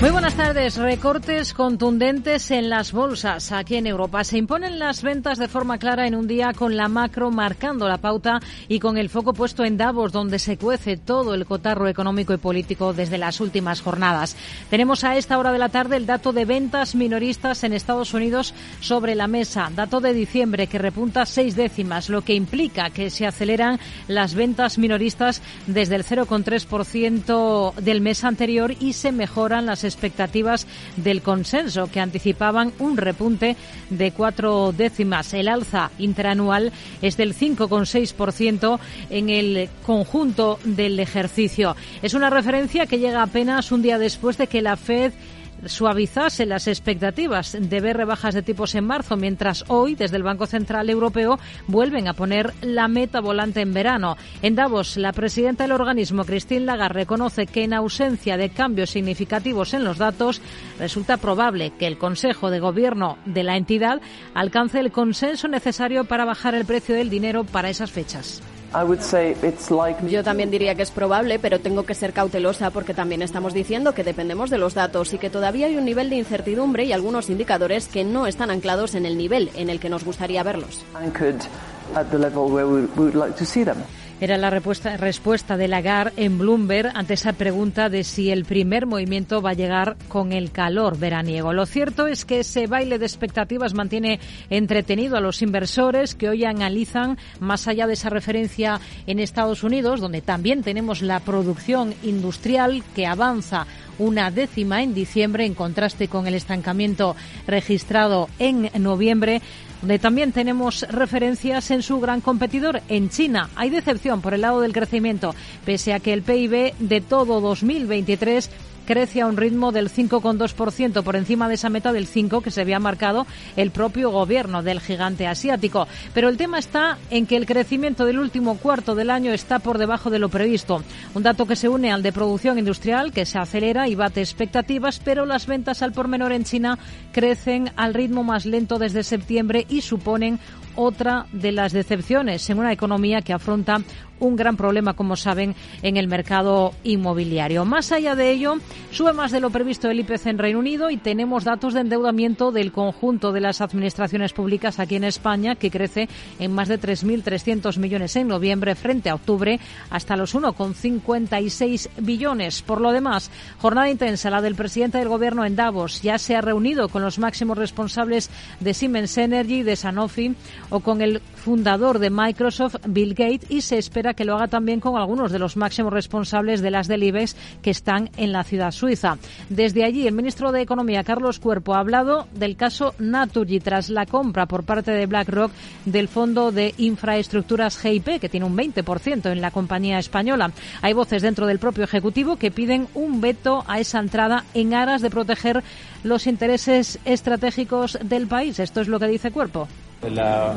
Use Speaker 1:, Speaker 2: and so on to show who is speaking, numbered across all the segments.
Speaker 1: Muy buenas tardes. Recortes contundentes en las bolsas aquí en Europa. Se imponen las ventas de forma clara en un día con la macro marcando la pauta y con el foco puesto en Davos, donde se cuece todo el cotarro económico y político desde las últimas jornadas. Tenemos a esta hora de la tarde el dato de ventas minoristas en Estados Unidos sobre la mesa. Dato de diciembre que repunta seis décimas, lo que implica que se aceleran las ventas minoristas desde el 0,3% del mes anterior y se mejoran las expectativas del consenso, que anticipaban un repunte de cuatro décimas. El alza interanual es del 5,6% en el conjunto del ejercicio. Es una referencia que llega apenas un día después de que la Fed suavizase las expectativas de ver rebajas de tipos en marzo, mientras hoy, desde el Banco Central Europeo, vuelven a poner la meta volante en verano. En Davos, la presidenta del organismo, Christine Lagarde, reconoce que en ausencia de cambios significativos en los datos, resulta probable que el Consejo de Gobierno de la entidad alcance el consenso necesario para bajar el precio del dinero para esas fechas.
Speaker 2: Yo también diría que es probable, pero tengo que ser cautelosa porque también estamos diciendo que dependemos de los datos y que todavía hay un nivel de incertidumbre y algunos indicadores que no están anclados en el nivel en el que nos gustaría verlos.
Speaker 1: Era la respuesta, respuesta de Lagarde en Bloomberg ante esa pregunta de si el primer movimiento va a llegar con el calor veraniego. Lo cierto es que ese baile de expectativas mantiene entretenido a los inversores que hoy analizan más allá de esa referencia en Estados Unidos, donde también tenemos la producción industrial que avanza una décima en diciembre, en contraste con el estancamiento registrado en noviembre donde también tenemos referencias en su gran competidor, en China. Hay decepción por el lado del crecimiento, pese a que el PIB de todo 2023 crece a un ritmo del 5,2% por encima de esa meta del 5 que se había marcado el propio gobierno del gigante asiático. Pero el tema está en que el crecimiento del último cuarto del año está por debajo de lo previsto. Un dato que se une al de producción industrial que se acelera y bate expectativas, pero las ventas al por menor en China crecen al ritmo más lento desde septiembre y suponen otra de las decepciones en una economía que afronta un gran problema, como saben, en el mercado inmobiliario. Más allá de ello, sube más de lo previsto el IPC en Reino Unido y tenemos datos de endeudamiento del conjunto de las administraciones públicas aquí en España, que crece en más de 3.300 millones en noviembre frente a octubre hasta los 1,56 billones. Por lo demás, jornada intensa la del presidente del Gobierno en Davos. Ya se ha reunido con los máximos responsables de Siemens Energy, de Sanofi o con el fundador de Microsoft, Bill Gates, y se espera que lo haga también con algunos de los máximos responsables de las del IBEX que están en la ciudad suiza. Desde allí, el ministro de Economía, Carlos Cuerpo, ha hablado del caso Naturgy tras la compra por parte de BlackRock del fondo de infraestructuras GIP, que tiene un 20% en la compañía española. Hay voces dentro del propio Ejecutivo que piden un veto a esa entrada en aras de proteger los intereses estratégicos del país. Esto es lo que dice Cuerpo.
Speaker 3: La,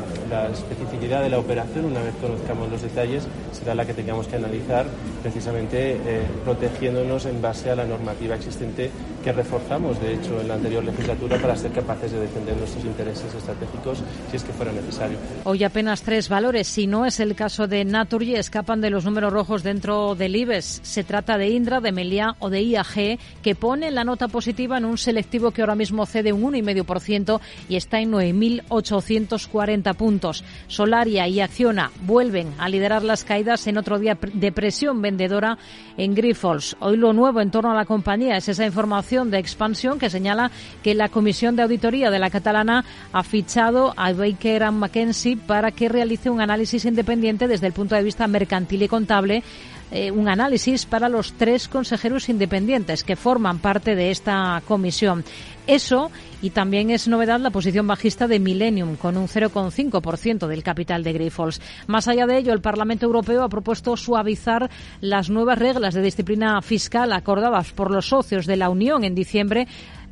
Speaker 3: especificidad de la operación, una vez conozcamos los detalles, será la que tengamos que analizar precisamente eh, protegiéndonos en base a la normativa existente que reforzamos, de hecho, en la anterior legislatura para ser capaces de defender nuestros intereses estratégicos si es que fuera necesario.
Speaker 1: Hoy apenas tres valores, si no es el caso de Naturgy, escapan de los números rojos dentro del IBEX. Se trata de Indra, de Meliá o de IAG, que pone la nota positiva en un selectivo que ahora mismo cede un 1,5% y está en 9.800 40 puntos. Solaria y Acciona vuelven a liderar las caídas en otro día de presión vendedora en Grifols. Hoy lo nuevo en torno a la compañía es esa información de expansión que señala que la Comisión de Auditoría de la Catalana ha fichado a Baker McKenzie para que realice un análisis independiente desde el punto de vista mercantil y contable eh, un análisis para los tres consejeros independientes que forman parte de esta comisión. Eso, y también es novedad la posición bajista de Millennium, con un 0,5% del capital de Grifols. Más allá de ello, el Parlamento Europeo ha propuesto suavizar las nuevas reglas de disciplina fiscal acordadas por los socios de la Unión en diciembre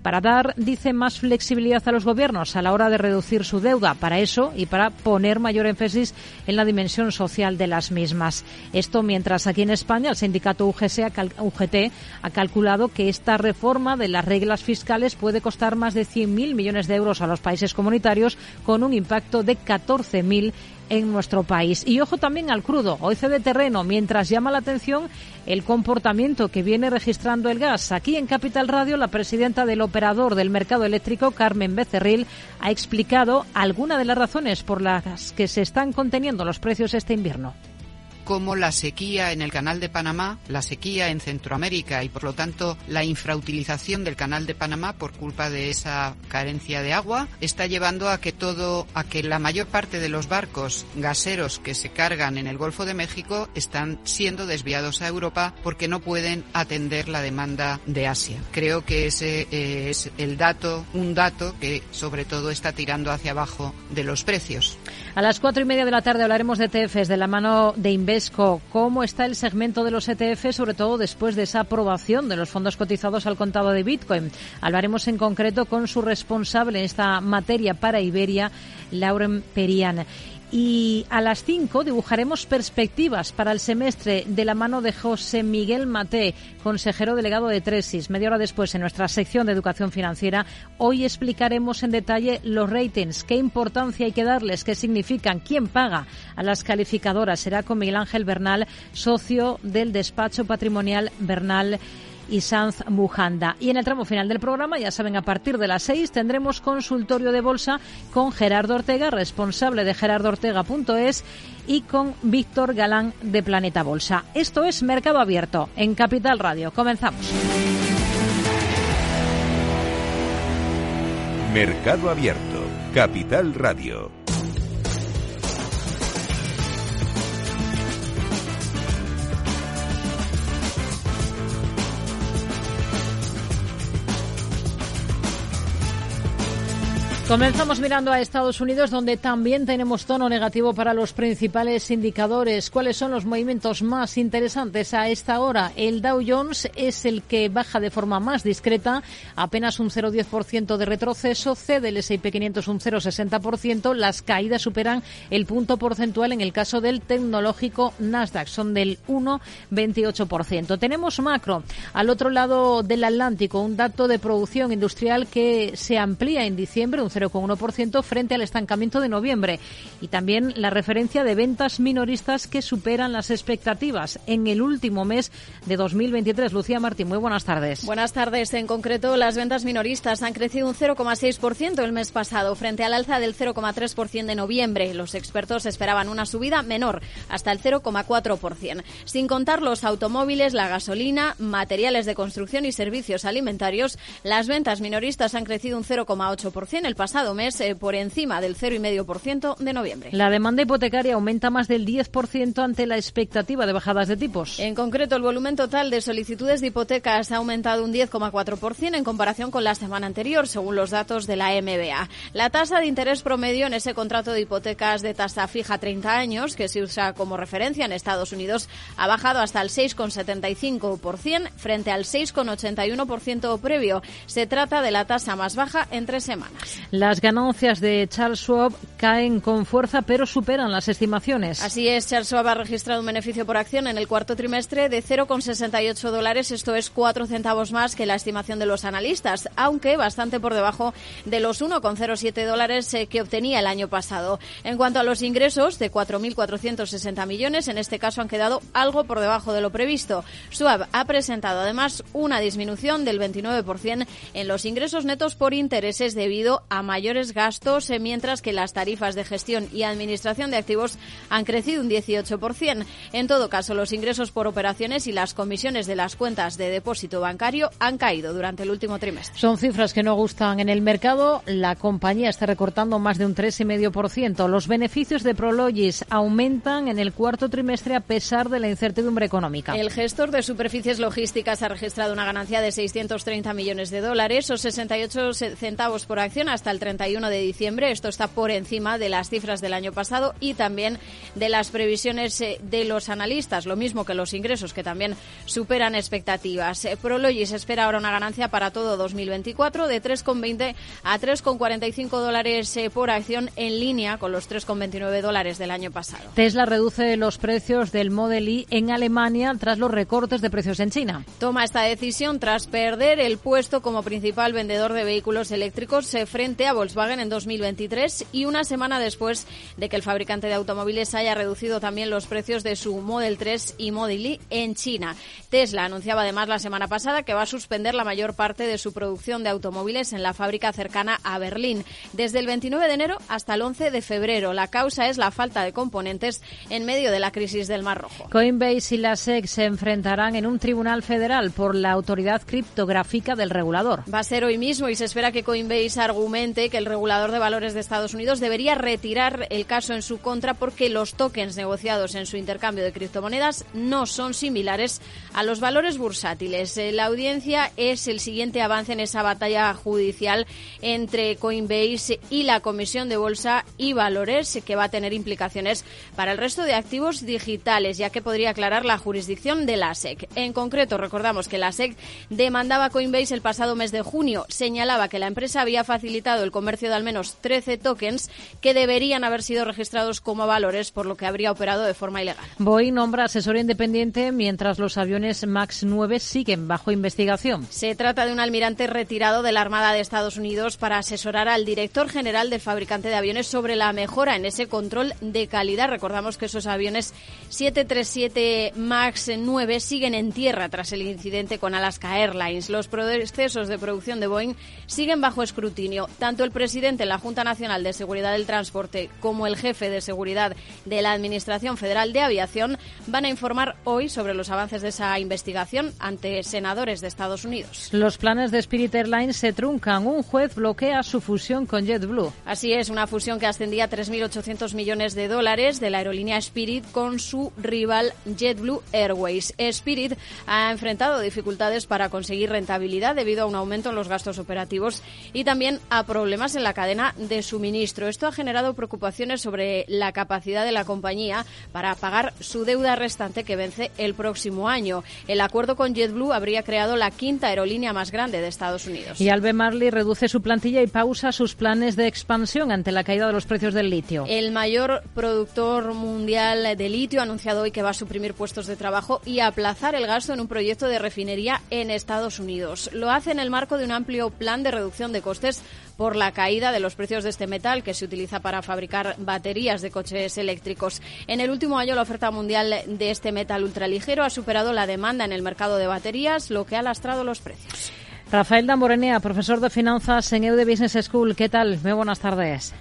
Speaker 1: para dar, dice, más flexibilidad a los gobiernos a la hora de reducir su deuda. Para eso y para poner mayor énfasis en la dimensión social de las mismas. Esto mientras aquí en España el sindicato UGT ha calculado que esta reforma de las reglas fiscales puede costar más de 100.000 millones de euros a los países comunitarios con un impacto de 14.000 en nuestro país. Y ojo también al crudo, hoy de terreno, mientras llama la atención el comportamiento que viene registrando el gas. Aquí en Capital Radio, la presidenta del operador del mercado eléctrico, Carmen Becerril, ha explicado algunas de las razones por las que se están conteniendo los precios este invierno
Speaker 4: como la sequía en el Canal de Panamá, la sequía en Centroamérica y por lo tanto la infrautilización del Canal de Panamá por culpa de esa carencia de agua está llevando a que todo a que la mayor parte de los barcos gaseros que se cargan en el Golfo de México están siendo desviados a Europa porque no pueden atender la demanda de Asia. Creo que ese eh, es el dato, un dato que sobre todo está tirando hacia abajo de los precios.
Speaker 1: A las cuatro y media de la tarde hablaremos de ETFs de la mano de Inves ¿Cómo está el segmento de los ETF, sobre todo después de esa aprobación de los fondos cotizados al contado de Bitcoin? Hablaremos en concreto con su responsable en esta materia para Iberia, Lauren Perian. Y a las 5 dibujaremos perspectivas para el semestre de la mano de José Miguel Mate, consejero delegado de Tresis. Media hora después, en nuestra sección de educación financiera, hoy explicaremos en detalle los ratings, qué importancia hay que darles, qué significan, quién paga a las calificadoras. Será con Miguel Ángel Bernal, socio del despacho patrimonial Bernal y Sanz Mujanda. Y en el tramo final del programa, ya saben, a partir de las seis tendremos consultorio de bolsa con Gerardo Ortega, responsable de gerardoortega.es y con Víctor Galán de Planeta Bolsa. Esto es Mercado Abierto en Capital Radio. Comenzamos.
Speaker 5: Mercado Abierto, Capital Radio.
Speaker 1: Comenzamos mirando a Estados Unidos, donde también tenemos tono negativo para los principales indicadores. ¿Cuáles son los movimientos más interesantes a esta hora? El Dow Jones es el que baja de forma más discreta, apenas un 0,10% de retroceso. Cede el S&P 500 un 0,60%. Las caídas superan el punto porcentual en el caso del tecnológico Nasdaq, son del 1,28%. Tenemos macro al otro lado del Atlántico, un dato de producción industrial que se amplía en diciembre, 0,1% frente al estancamiento de noviembre. Y también la referencia de ventas minoristas que superan las expectativas en el último mes de 2023. Lucía Martín, muy buenas tardes.
Speaker 2: Buenas tardes. En concreto, las ventas minoristas han crecido un 0,6% el mes pasado frente al alza del 0,3% de noviembre. Los expertos esperaban una subida menor, hasta el 0,4%. Sin contar los automóviles, la gasolina, materiales de construcción y servicios alimentarios, las ventas minoristas han crecido un 0,8% el pasado mes eh, por encima del 0,5% de noviembre.
Speaker 1: La demanda hipotecaria aumenta más del 10% ante la expectativa de bajadas de tipos.
Speaker 2: En concreto, el volumen total de solicitudes de hipotecas ha aumentado un 10,4% en comparación con la semana anterior, según los datos de la MBA. La tasa de interés promedio en ese contrato de hipotecas de tasa fija 30 años, que se usa como referencia en Estados Unidos, ha bajado hasta el 6,75% frente al 6,81% previo. Se trata de la tasa más baja en tres semanas.
Speaker 1: Las ganancias de Charles Schwab caen con fuerza, pero superan las estimaciones.
Speaker 2: Así es, Charles Schwab ha registrado un beneficio por acción en el cuarto trimestre de 0,68 dólares. Esto es cuatro centavos más que la estimación de los analistas, aunque bastante por debajo de los 1,07 dólares eh, que obtenía el año pasado. En cuanto a los ingresos, de 4.460 millones, en este caso han quedado algo por debajo de lo previsto. Schwab ha presentado además una disminución del 29% en los ingresos netos por intereses debido a mayores gastos, eh, mientras que las tarifas de gestión y administración de activos han crecido un 18%. En todo caso, los ingresos por operaciones y las comisiones de las cuentas de depósito bancario han caído durante el último trimestre.
Speaker 1: Son cifras que no gustan en el mercado. La compañía está recortando más de un 3,5%. Los beneficios de Prologis aumentan en el cuarto trimestre a pesar de la incertidumbre económica.
Speaker 2: El gestor de superficies logísticas ha registrado una ganancia de 630 millones de dólares o 68 centavos por acción hasta al 31 de diciembre. Esto está por encima de las cifras del año pasado y también de las previsiones eh, de los analistas, lo mismo que los ingresos, que también superan expectativas. Eh, Prologis espera ahora una ganancia para todo 2024 de 3,20 a 3,45 dólares eh, por acción en línea con los 3,29 dólares del año pasado.
Speaker 1: Tesla reduce los precios del Model Y en Alemania tras los recortes de precios en China.
Speaker 2: Toma esta decisión tras perder el puesto como principal vendedor de vehículos eléctricos frente a Volkswagen en 2023 y una semana después de que el fabricante de automóviles haya reducido también los precios de su Model 3 y Model Y en China. Tesla anunciaba además la semana pasada que va a suspender la mayor parte de su producción de automóviles en la fábrica cercana a Berlín desde el 29 de enero hasta el 11 de febrero. La causa es la falta de componentes en medio de la crisis del Mar Rojo.
Speaker 1: Coinbase y la SEC se enfrentarán en un tribunal federal por la autoridad criptográfica del regulador.
Speaker 2: Va a ser hoy mismo y se espera que Coinbase argumente que el regulador de valores de Estados Unidos debería retirar el caso en su contra porque los tokens negociados en su intercambio de criptomonedas no son similares a los valores bursátiles. Eh, la audiencia es el siguiente avance en esa batalla judicial entre Coinbase y la Comisión de Bolsa y Valores que va a tener implicaciones para el resto de activos digitales, ya que podría aclarar la jurisdicción de la SEC. En concreto, recordamos que la SEC demandaba a Coinbase el pasado mes de junio. Señalaba que la empresa había facilitado el comercio de al menos 13 tokens que deberían haber sido registrados como valores, por lo que habría operado de forma ilegal.
Speaker 1: Boeing nombra asesor independiente mientras los aviones MAX 9 siguen bajo investigación.
Speaker 2: Se trata de un almirante retirado de la Armada de Estados Unidos para asesorar al director general del fabricante de aviones sobre la mejora en ese control de calidad. Recordamos que esos aviones 737 MAX 9 siguen en tierra tras el incidente con Alaska Airlines. Los procesos de producción de Boeing siguen bajo escrutinio. Tanto el presidente de la Junta Nacional de Seguridad del Transporte como el jefe de seguridad de la Administración Federal de Aviación van a informar hoy sobre los avances de esa investigación ante senadores de Estados Unidos.
Speaker 1: Los planes de Spirit Airlines se truncan. Un juez bloquea su fusión con JetBlue.
Speaker 2: Así es, una fusión que ascendía a 3.800 millones de dólares de la aerolínea Spirit con su rival JetBlue Airways. Spirit ha enfrentado dificultades para conseguir rentabilidad debido a un aumento en los gastos operativos y también a problemas en la cadena de suministro. Esto ha generado preocupaciones sobre la capacidad de la compañía para pagar su deuda restante que vence el próximo año. El acuerdo con JetBlue habría creado la quinta aerolínea más grande de Estados Unidos.
Speaker 1: Y Albe Marley reduce su plantilla y pausa sus planes de expansión ante la caída de los precios del litio.
Speaker 2: El mayor productor mundial de litio ha anunciado hoy que va a suprimir puestos de trabajo y aplazar el gasto en un proyecto de refinería en Estados Unidos. Lo hace en el marco de un amplio plan de reducción de costes por la caída de los precios de este metal que se utiliza para fabricar baterías de coches eléctricos. En el último año la oferta mundial de este metal ultraligero ha superado la demanda en el mercado de baterías, lo que ha lastrado los precios.
Speaker 1: Rafael Damborenea, profesor de finanzas en EUDE Business School. ¿Qué tal? Muy buenas tardes.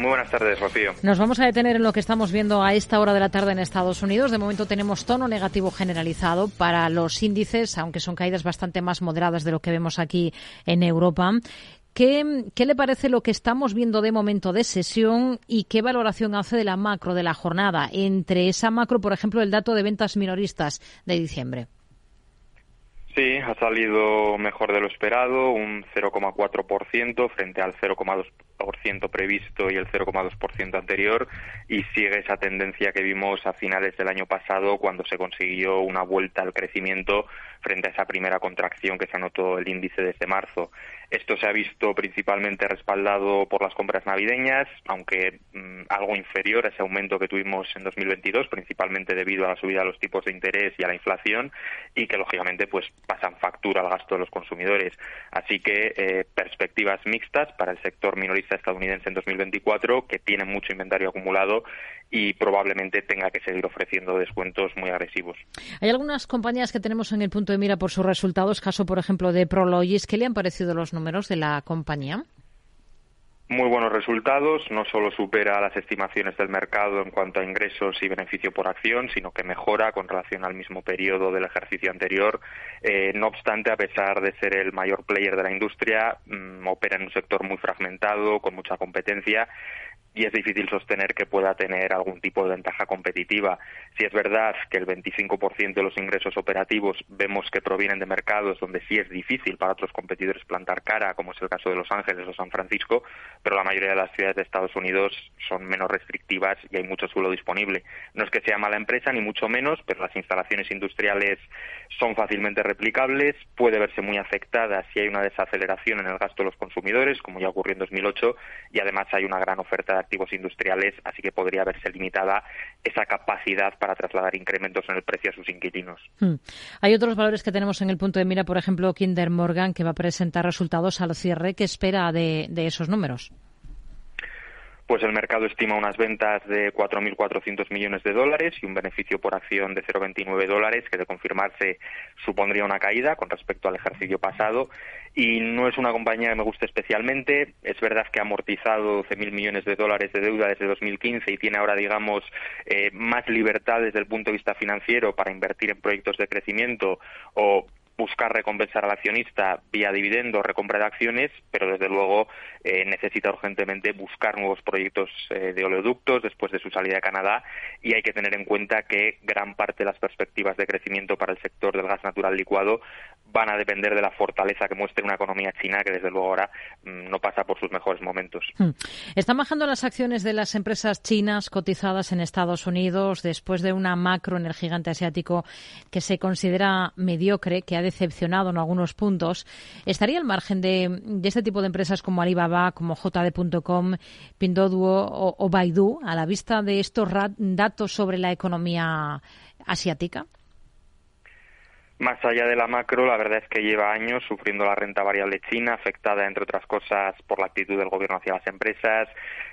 Speaker 6: Muy buenas tardes, Rocío.
Speaker 1: Nos vamos a detener en lo que estamos viendo a esta hora de la tarde en Estados Unidos. De momento tenemos tono negativo generalizado para los índices, aunque son caídas bastante más moderadas de lo que vemos aquí en Europa. ¿Qué, ¿Qué, le parece lo que estamos viendo de momento de sesión y qué valoración hace de la macro de la jornada? Entre esa macro, por ejemplo, el dato de ventas minoristas de diciembre.
Speaker 6: Sí, ha salido mejor de lo esperado, un 0,4% frente al 0,2% previsto y el 0,2% anterior, y sigue esa tendencia que vimos a finales del año pasado cuando se consiguió una vuelta al crecimiento frente a esa primera contracción que se anotó el índice desde marzo. Esto se ha visto principalmente respaldado por las compras navideñas, aunque mm, algo inferior a ese aumento que tuvimos en 2022, principalmente debido a la subida de los tipos de interés y a la inflación, y que lógicamente pues pasan factura al gasto de los consumidores. Así que eh, perspectivas mixtas para el sector minorista estadounidense en 2024, que tiene mucho inventario acumulado y probablemente tenga que seguir ofreciendo descuentos muy agresivos.
Speaker 1: Hay algunas compañías que tenemos en el punto de mira por sus resultados, caso por ejemplo de Prologis, ¿qué le han parecido los números de la compañía?
Speaker 6: Muy buenos resultados, no solo supera las estimaciones del mercado en cuanto a ingresos y beneficio por acción, sino que mejora con relación al mismo periodo del ejercicio anterior. Eh, no obstante, a pesar de ser el mayor player de la industria, mm, opera en un sector muy fragmentado, con mucha competencia y es difícil sostener que pueda tener algún tipo de ventaja competitiva. Si es verdad que el 25% de los ingresos operativos vemos que provienen de mercados donde sí es difícil para otros competidores plantar cara, como es el caso de Los Ángeles o San Francisco, pero la mayoría de las ciudades de Estados Unidos son menos restrictivas y hay mucho suelo disponible. No es que sea mala empresa, ni mucho menos, pero las instalaciones industriales son fácilmente replicables, puede verse muy afectada si hay una desaceleración en el gasto de los consumidores, como ya ocurrió en 2008, y además hay una gran oferta activos industriales, así que podría verse limitada esa capacidad para trasladar incrementos en el precio a sus inquilinos. Hmm.
Speaker 1: Hay otros valores que tenemos en el punto de mira, por ejemplo, Kinder Morgan, que va a presentar resultados al cierre. ¿Qué espera de esos números?
Speaker 6: Pues el mercado estima unas ventas de 4.400 millones de dólares y un beneficio por acción de 0,29 dólares, que de confirmarse supondría una caída con respecto al ejercicio pasado. Y no es una compañía que me guste especialmente. Es verdad que ha amortizado 12.000 millones de dólares de deuda desde 2015 y tiene ahora, digamos, eh, más libertad desde el punto de vista financiero para invertir en proyectos de crecimiento o buscar recompensar al accionista vía dividendo, recompra de acciones, pero desde luego eh, necesita urgentemente buscar nuevos proyectos eh, de oleoductos después de su salida de Canadá y hay que tener en cuenta que gran parte de las perspectivas de crecimiento para el sector del gas natural licuado van a depender de la fortaleza que muestre una economía china que desde luego ahora mm, no pasa por sus mejores momentos. Hmm.
Speaker 1: Están bajando las acciones de las empresas chinas cotizadas en Estados Unidos después de una macro en el gigante asiático que se considera mediocre, que ha decepcionado en algunos puntos. ¿Estaría al margen de, este tipo de empresas como Alibaba, como JD.com, Pinduoduo o, o Baidu a la vista de estos datos sobre la economía asiática?
Speaker 6: Más allá de la macro, la verdad es que lleva años sufriendo la renta variable china, afectada, entre otras cosas, por la actitud del gobierno hacia las empresas,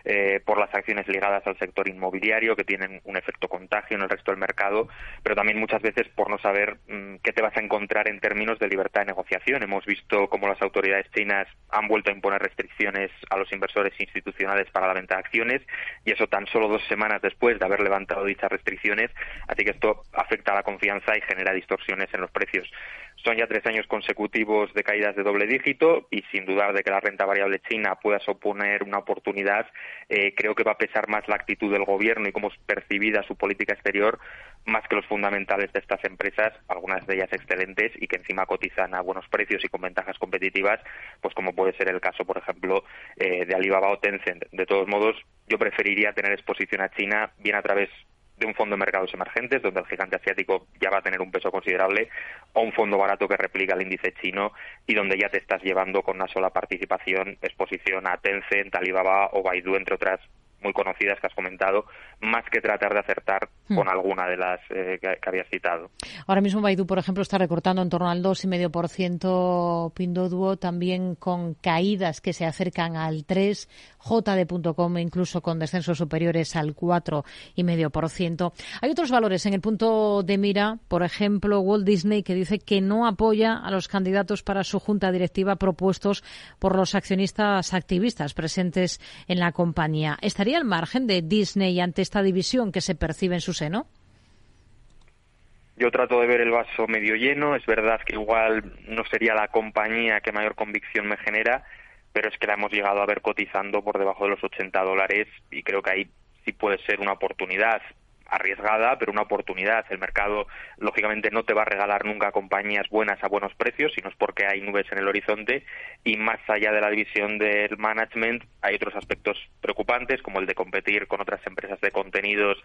Speaker 6: eh, por las acciones ligadas al sector inmobiliario, que tienen un efecto contagio en el resto del mercado, pero también muchas veces por no saber mm, qué te vas a encontrar en términos de libertad de negociación. Hemos visto cómo las autoridades chinas han vuelto a imponer restricciones a los inversores institucionales para la venta de acciones, y eso tan solo dos semanas después de haber levantado dichas restricciones, así que esto afecta a la confianza y genera distorsiones en los precios. Son ya tres años consecutivos de caídas de doble dígito y sin dudar de que la renta variable china pueda suponer una oportunidad, eh, creo que va a pesar más la actitud del gobierno y cómo es percibida su política exterior más que los fundamentales de estas empresas, algunas de ellas excelentes y que encima cotizan a buenos precios y con ventajas competitivas, pues como puede ser el caso, por ejemplo, eh, de Alibaba o Tencent. De todos modos, yo preferiría tener exposición a China bien a través de un fondo de mercados emergentes, donde el gigante asiático ya va a tener un peso considerable, o un fondo barato que replica el índice chino y donde ya te estás llevando con una sola participación exposición a Tencent, Alibaba o Baidu, entre otras muy conocidas que has comentado, más que tratar de acertar hmm. con alguna de las eh, que, habías citado.
Speaker 1: Ahora mismo Baidu, por ejemplo, está recortando en torno al 2,5%, Pinduoduo también con caídas que se acercan al 3%, JD.com incluso con descensos superiores al 4,5%. Hay otros valores en el punto de mira, por ejemplo, Walt Disney, que dice que no apoya a los candidatos para su junta directiva propuestos por los accionistas activistas presentes en la compañía. ¿Estaría al margen de Disney ante esta división que se percibe en su seno?
Speaker 6: Yo trato de ver el vaso medio lleno. Es verdad que igual no sería la compañía que mayor convicción me genera, pero es que la hemos llegado a ver cotizando por debajo de los 80 dólares y creo que ahí sí puede ser una oportunidad arriesgada, pero una oportunidad. El mercado, lógicamente, no te va a regalar nunca compañías buenas a buenos precios, sino es porque hay nubes en el horizonte. Y más allá de la división del management, hay otros aspectos preocupantes, como el de competir con otras empresas de contenidos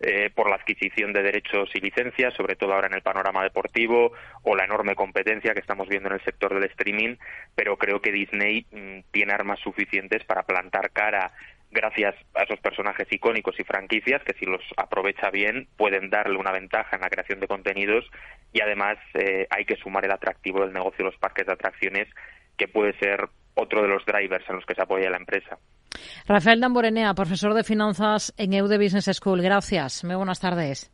Speaker 6: eh, por la adquisición de derechos y licencias, sobre todo ahora en el panorama deportivo, o la enorme competencia que estamos viendo en el sector del streaming. Pero creo que Disney mm, tiene armas suficientes para plantar cara gracias a esos personajes icónicos y franquicias que si los aprovecha bien pueden darle una ventaja en la creación de contenidos y además eh, hay que sumar el atractivo del negocio de los parques de atracciones que puede ser otro de los drivers en los que se apoya la empresa.
Speaker 1: Rafael Damborenea, profesor de finanzas en EUDE Business School. Gracias. Muy buenas tardes.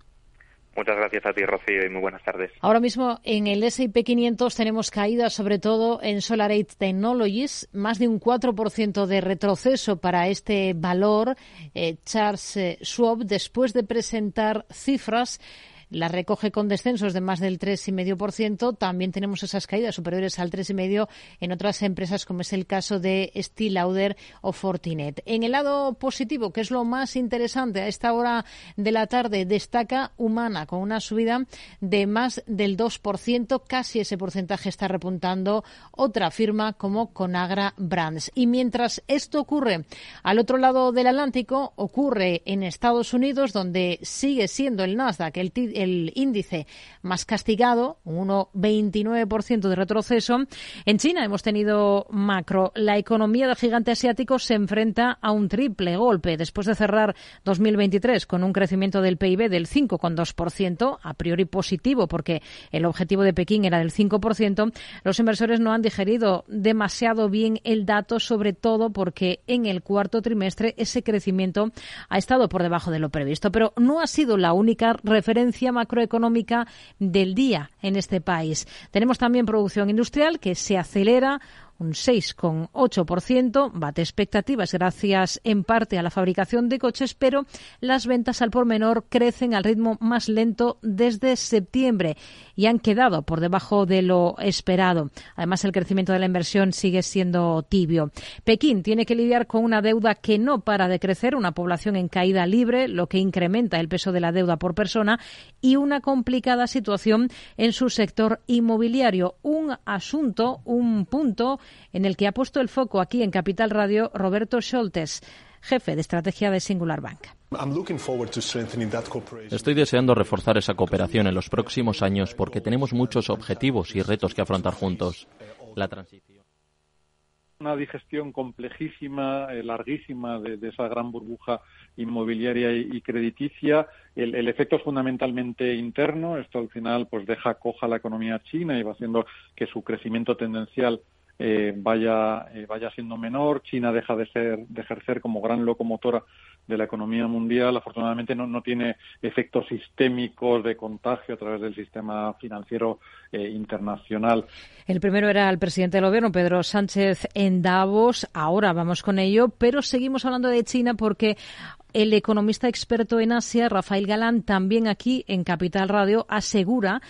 Speaker 6: Muchas gracias a ti, Rocío, y muy buenas tardes.
Speaker 1: Ahora mismo en el S&P 500 tenemos caídas, sobre todo en SolarAid Technologies, más de un 4% de retroceso para este valor. Eh, Charles eh, Schwab, después de presentar cifras la recoge con descensos de más del 3,5%. También tenemos esas caídas superiores al 3,5% en otras empresas, como es el caso de Steel Lauder o Fortinet. En el lado positivo, que es lo más interesante a esta hora de la tarde, destaca Humana, con una subida de más del 2%. Casi ese porcentaje está repuntando otra firma como Conagra Brands. Y mientras esto ocurre al otro lado del Atlántico, ocurre en Estados Unidos, donde sigue siendo el Nasdaq el, el índice más castigado, un 1,29% de retroceso. En China hemos tenido macro. La economía del gigante asiático se enfrenta a un triple golpe. Después de cerrar 2023 con un crecimiento del PIB del 5,2%, a priori positivo porque el objetivo de Pekín era del 5%, los inversores no han digerido demasiado bien el dato, sobre todo porque en el cuarto trimestre ese crecimiento ha estado por debajo de lo previsto. Pero no ha sido la única referencia macroeconómica del día en este país. Tenemos también producción industrial que se acelera un 6,8%, bate expectativas gracias en parte a la fabricación de coches, pero las ventas al por menor crecen al ritmo más lento desde septiembre y han quedado por debajo de lo esperado. Además, el crecimiento de la inversión sigue siendo tibio. Pekín tiene que lidiar con una deuda que no para de crecer, una población en caída libre, lo que incrementa el peso de la deuda por persona y una complicada situación en su sector inmobiliario. Un asunto, un punto en el que ha puesto el foco aquí en Capital Radio Roberto Scholtes, jefe de estrategia de Singular Bank.
Speaker 7: Estoy deseando reforzar esa cooperación en los próximos años porque tenemos muchos objetivos y retos que afrontar juntos. La transición
Speaker 8: una digestión complejísima, eh, larguísima de, esa gran burbuja inmobiliaria y, crediticia. El, el, efecto es fundamentalmente interno. Esto al final pues deja coja la economía china y va haciendo que su crecimiento tendencial eh, vaya, eh, vaya siendo menor. China deja de, ser, de ejercer como gran locomotora de la economía mundial. Afortunadamente no, no tiene efectos sistémicos de contagio a través del sistema financiero eh, internacional.
Speaker 1: El primero era el presidente del gobierno, Pedro Sánchez, en Davos. Ahora vamos con ello, pero seguimos hablando de China porque el economista experto en Asia, Rafael Galán, también aquí en Capital Radio, asegura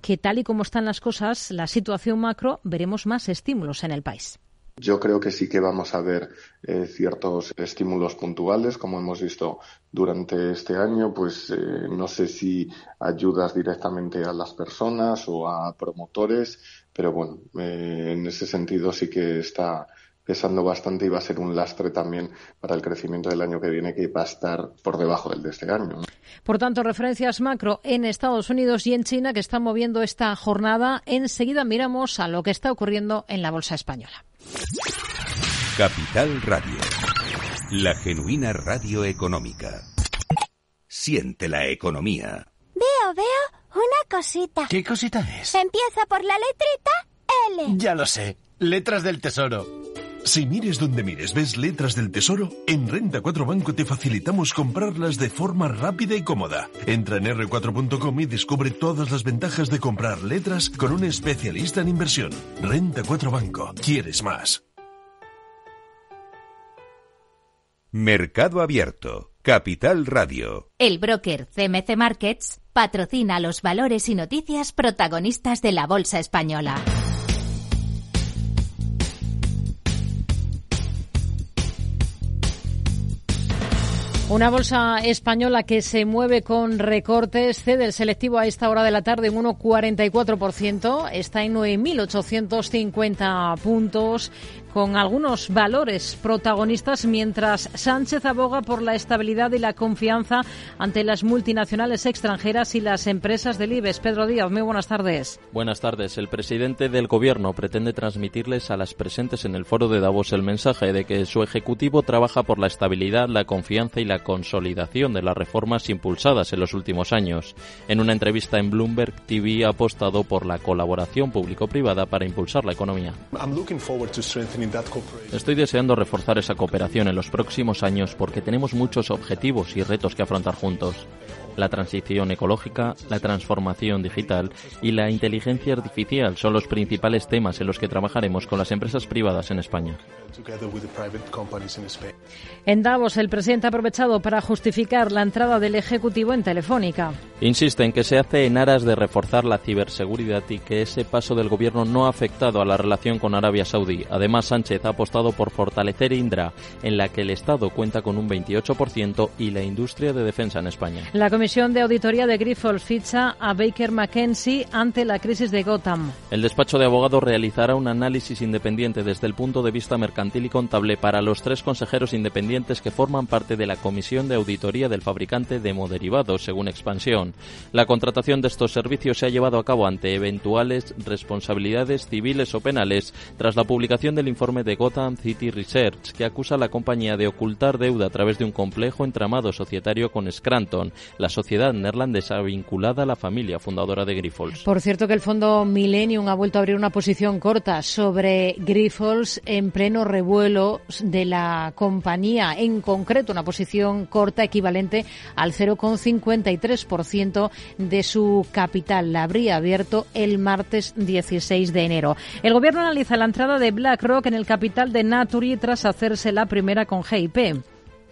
Speaker 1: que tal y como están las cosas, la situación macro, veremos más estímulos en el país.
Speaker 9: Yo creo que sí que vamos a ver eh, ciertos estímulos puntuales, como hemos visto durante este año, pues eh, no sé si ayudas directamente a las personas o a promotores, pero bueno, eh, en ese sentido sí que está pesando bastante y va a ser un lastre también para el crecimiento del año que viene, que va a estar por debajo del de este año.
Speaker 1: Por tanto, referencias macro en Estados Unidos y en China que están moviendo esta jornada. Enseguida miramos a lo que está ocurriendo en la bolsa española.
Speaker 5: Capital Radio, la genuina radio económica. Siente la economía.
Speaker 10: Veo, veo una cosita.
Speaker 11: ¿Qué cosita es?
Speaker 10: Empieza por la letrita L.
Speaker 11: Ya lo sé, letras del tesoro.
Speaker 12: Si mires donde mires ves letras del tesoro, en Renta 4 Banco te facilitamos comprarlas de forma rápida y cómoda. Entra en r4.com y descubre todas las ventajas de comprar letras con un especialista en inversión. Renta 4 Banco. ¿Quieres más?
Speaker 5: Mercado Abierto. Capital Radio.
Speaker 13: El broker CMC Markets patrocina los valores y noticias protagonistas de la Bolsa Española.
Speaker 1: Una bolsa española que se mueve con recortes, cede el selectivo a esta hora de la tarde un 1,44%, está en 9.850 puntos con algunos valores protagonistas mientras Sánchez aboga por la estabilidad y la confianza ante las multinacionales extranjeras y las empresas del IBEX. Pedro Díaz, muy buenas tardes.
Speaker 7: Buenas tardes. El presidente del Gobierno pretende transmitirles a las presentes en el foro de Davos el mensaje de que su Ejecutivo trabaja por la estabilidad, la confianza y la consolidación de las reformas impulsadas en los últimos años. En una entrevista en Bloomberg TV ha apostado por la colaboración público-privada para impulsar la economía. Estoy deseando reforzar esa cooperación en los próximos años porque tenemos muchos objetivos y retos que afrontar juntos. La transición ecológica, la transformación digital y la inteligencia artificial son los principales temas en los que trabajaremos con las empresas privadas en España.
Speaker 1: En Davos, el presidente ha aprovechado para justificar la entrada del Ejecutivo en Telefónica.
Speaker 7: Insiste en que se hace en aras de reforzar la ciberseguridad y que ese paso del Gobierno no ha afectado a la relación con Arabia Saudí. Además, Sánchez ha apostado por fortalecer Indra, en la que el Estado cuenta con un 28% y la industria de defensa en España.
Speaker 1: La Comisión de Auditoría de Grifols ficha a Baker McKenzie ante la crisis de Gotham.
Speaker 7: El despacho de abogados realizará un análisis independiente desde el punto de vista mercantil y contable para los tres consejeros independientes que forman parte de la Comisión de Auditoría del fabricante de hemoderivados, según Expansión. La contratación de estos servicios se ha llevado a cabo ante eventuales responsabilidades civiles o penales tras la publicación del informe de Gotham City Research, que acusa a la compañía de ocultar deuda a través de un complejo entramado societario con Scranton, la sociedad neerlandesa vinculada a la familia fundadora de Grifols.
Speaker 1: Por cierto que el fondo Millennium ha vuelto a abrir una posición corta sobre Grifols en pleno revuelo de la compañía, en concreto una posición corta equivalente al 0,53% de su capital. La habría abierto el martes 16 de enero. El gobierno analiza la entrada de BlackRock en el capital de Naturi tras hacerse la primera con GIP.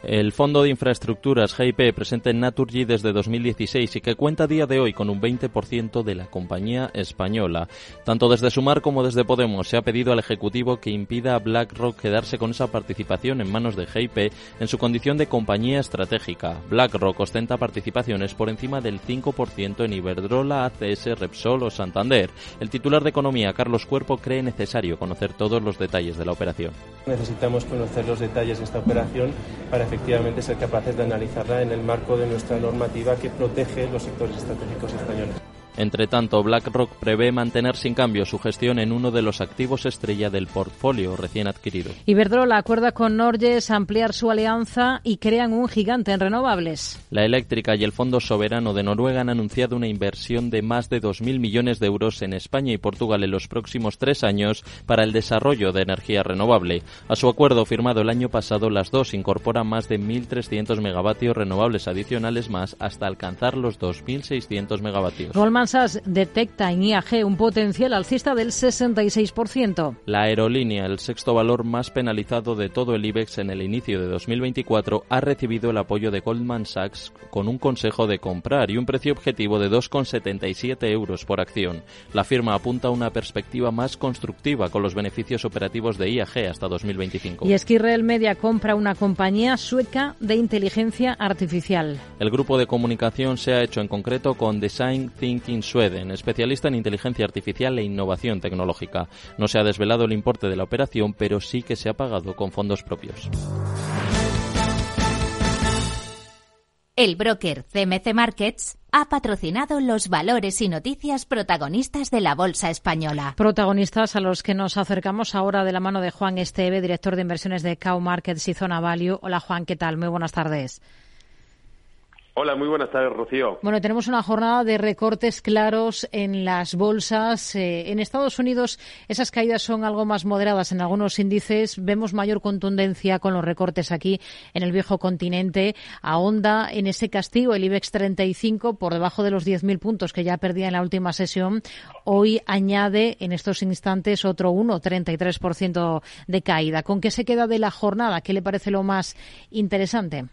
Speaker 7: El Fondo de Infraestructuras GIP presente en Naturgy desde 2016 y que cuenta a día de hoy con un 20% de la compañía española. Tanto desde Sumar como desde Podemos se ha pedido al Ejecutivo que impida a BlackRock quedarse con esa participación en manos de GIP en su condición de compañía estratégica. BlackRock ostenta participaciones por encima del 5% en Iberdrola, ACS, Repsol o Santander. El titular de Economía, Carlos Cuerpo, cree necesario conocer todos los detalles de la operación.
Speaker 3: Necesitamos conocer los detalles de esta operación para efectivamente ser capaces de analizarla en el marco de nuestra normativa que protege los sectores estratégicos españoles.
Speaker 7: Entre tanto, BlackRock prevé mantener sin cambio su gestión en uno de los activos estrella del portfolio recién adquirido.
Speaker 1: Iberdrola acuerda con Norges ampliar su alianza y crean un gigante en renovables.
Speaker 7: La eléctrica y el Fondo Soberano de Noruega han anunciado una inversión de más de 2.000 millones de euros en España y Portugal en los próximos tres años para el desarrollo de energía renovable. A su acuerdo firmado el año pasado, las dos incorporan más de 1.300 megavatios renovables adicionales más hasta alcanzar los 2.600 megavatios.
Speaker 1: Detecta en IAG un potencial alcista del 66%.
Speaker 7: La aerolínea, el sexto valor más penalizado de todo el IBEX en el inicio de 2024, ha recibido el apoyo de Goldman Sachs con un consejo de comprar y un precio objetivo de 2,77 euros por acción. La firma apunta a una perspectiva más constructiva con los beneficios operativos de IAG hasta 2025.
Speaker 1: Y Esquirrel Media compra una compañía sueca de inteligencia artificial.
Speaker 7: El grupo de comunicación se ha hecho en concreto con Design Thinking Sweden, especialista en inteligencia artificial e innovación tecnológica. No se ha desvelado el importe de la operación, pero sí que se ha pagado con fondos propios.
Speaker 13: El broker CMC Markets ha patrocinado los valores y noticias protagonistas de la Bolsa Española.
Speaker 1: Protagonistas a los que nos acercamos ahora de la mano de Juan Esteve, director de inversiones de Cow Markets y Zona Value. Hola Juan, ¿qué tal? Muy buenas tardes.
Speaker 14: Hola, muy buenas tardes, Rocío.
Speaker 1: Bueno, tenemos una jornada de recortes claros en las bolsas. Eh, en Estados Unidos esas caídas son algo más moderadas en algunos índices. Vemos mayor contundencia con los recortes aquí en el viejo continente. Ahonda en ese castigo el IBEX 35 por debajo de los 10.000 puntos que ya perdía en la última sesión. Hoy añade en estos instantes otro 1,33% de caída. ¿Con qué se queda de la jornada? ¿Qué le parece lo más interesante?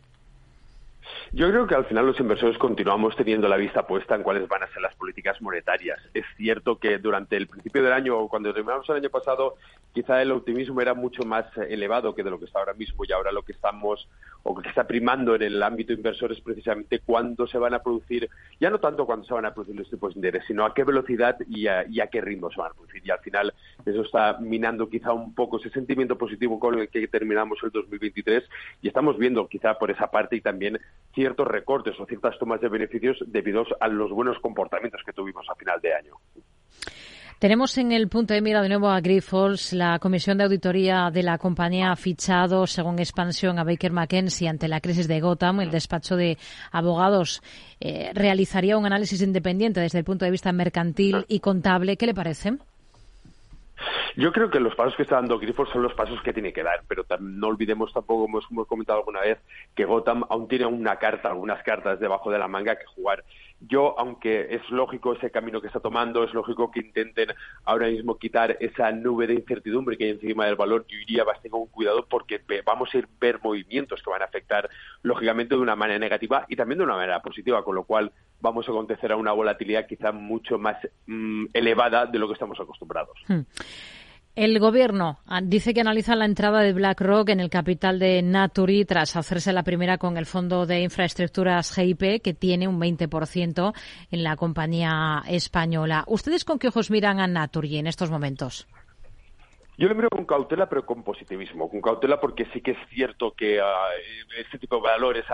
Speaker 14: Yo creo que al final los inversores continuamos teniendo la vista puesta en cuáles van a ser las políticas monetarias. Es cierto que durante el principio del año, o cuando terminamos el año pasado, quizá el optimismo era mucho más elevado que de lo que está ahora mismo y ahora lo que estamos o que está primando en el ámbito inversor es precisamente cuándo se van a producir, ya no tanto cuándo se van a producir los tipos de interés, sino a qué velocidad y a, y a qué ritmo se van a producir. Y al final eso está minando quizá un poco ese sentimiento positivo con el que terminamos el 2023 y estamos viendo quizá por esa parte y también ciertos recortes o ciertas tomas de beneficios debido a los buenos comportamientos que tuvimos a final de año.
Speaker 1: Tenemos en el punto de mira de nuevo a Grifols. La comisión de auditoría de la compañía ha fichado, según expansión, a Baker McKenzie ante la crisis de Gotham. El despacho de abogados eh, realizaría un análisis independiente desde el punto de vista mercantil y contable. ¿Qué le parece?
Speaker 14: Yo creo que los pasos que está dando Grifols son los pasos que tiene que dar, pero no olvidemos tampoco, como hemos comentado alguna vez, que Gotham aún tiene una carta, algunas cartas debajo de la manga que jugar. Yo, aunque es lógico ese camino que está tomando, es lógico que intenten ahora mismo quitar esa nube de incertidumbre que hay encima del valor, yo iría bastante con cuidado porque vamos a ir ver movimientos que van a afectar lógicamente de una manera negativa y también de una manera positiva, con lo cual vamos a acontecer a una volatilidad quizá mucho más mm, elevada de lo que estamos acostumbrados. Hmm.
Speaker 1: El Gobierno ah, dice que analiza la entrada de BlackRock en el capital de Naturi tras hacerse la primera con el Fondo de Infraestructuras GIP, que tiene un 20% en la compañía española. ¿Ustedes con qué ojos miran a Naturi en estos momentos?
Speaker 14: Yo le miro con cautela, pero con positivismo. Con cautela porque sí que es cierto que uh, este tipo de valores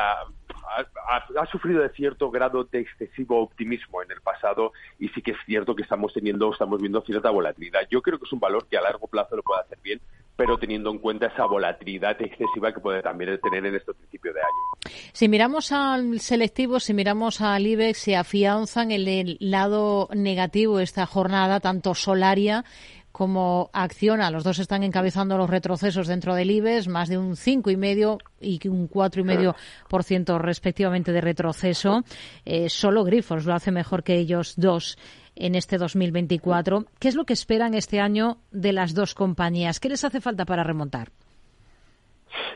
Speaker 14: ha, ha, sufrido de cierto grado de excesivo optimismo en el pasado y sí que es cierto que estamos teniendo, estamos viendo cierta volatilidad. Yo creo que es un valor que a largo plazo lo puede hacer bien, pero teniendo en cuenta esa volatilidad excesiva que puede también tener en este principio de año.
Speaker 1: Si miramos al selectivo, si miramos al IBEX, se afianzan el lado negativo esta jornada, tanto Solaria como Acciona. Los dos están encabezando los retrocesos dentro del IBEX, más de un 5,5% y un 4,5% respectivamente de retroceso. Eh, solo Grifos lo hace mejor que ellos dos en este 2024. ¿Qué es lo que esperan este año de las dos compañías? ¿Qué les hace falta para remontar?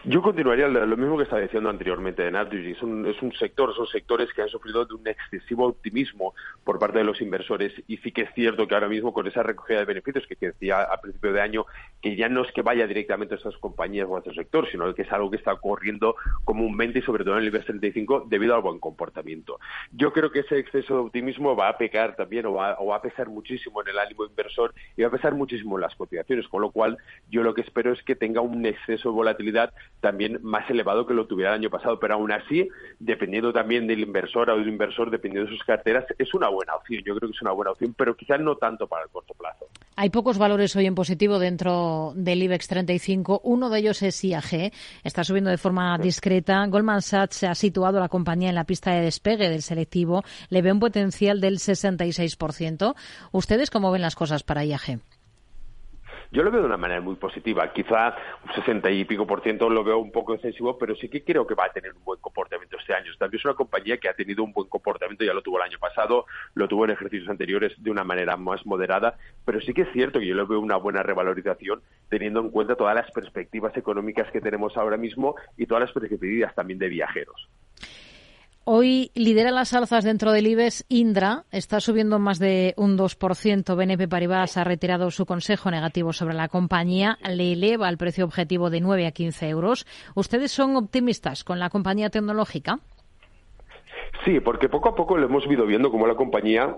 Speaker 14: Yo continuaría lo mismo que estaba diciendo anteriormente de Naturgy. Es un, sector, son sectores que han sufrido de un excesivo optimismo por parte de los inversores y sí que es cierto que ahora mismo con esa recogida de beneficios que, decía a principio de año, que ya no es que vaya directamente a esas compañías o a ese sector, sino que es algo que está ocurriendo comúnmente y sobre todo en el IBEX 35 debido al buen comportamiento. Yo creo que ese exceso de optimismo va a pecar también o va, o va a pesar muchísimo en el ánimo inversor y va a pesar muchísimo en las cotizaciones, con lo cual yo lo que espero es que tenga un exceso de volatilidad también más elevado que lo tuviera el año pasado. Pero aún así, dependiendo también del inversor o del inversor, dependiendo de sus carteras, es una buena opción. Yo creo que es una buena opción, pero quizás no tanto para el corto plazo.
Speaker 1: Hay pocos valores hoy en positivo dentro del IBEX 35. Uno de ellos es IAG. Está subiendo de forma discreta. Goldman Sachs se ha situado la compañía en la pista de despegue del selectivo. Le ve un potencial del 66%. ¿Ustedes cómo ven las cosas para IAG?
Speaker 14: Yo lo veo de una manera muy positiva. Quizá un 60 y pico por ciento lo veo un poco excesivo, pero sí que creo que va a tener un buen comportamiento este año. También es una compañía que ha tenido un buen comportamiento, ya lo tuvo el año pasado, lo tuvo en ejercicios anteriores de una manera más moderada, pero sí que es cierto que yo le veo una buena revalorización teniendo en cuenta todas las perspectivas económicas que tenemos ahora mismo y todas las perspectivas también de viajeros.
Speaker 1: Hoy lidera las alzas dentro del IBEX Indra, está subiendo más de un 2%. BNP Paribas ha retirado su consejo negativo sobre la compañía, le eleva el precio objetivo de 9 a 15 euros. ¿Ustedes son optimistas con la compañía tecnológica?
Speaker 14: Sí, porque poco a poco lo hemos ido viendo como la compañía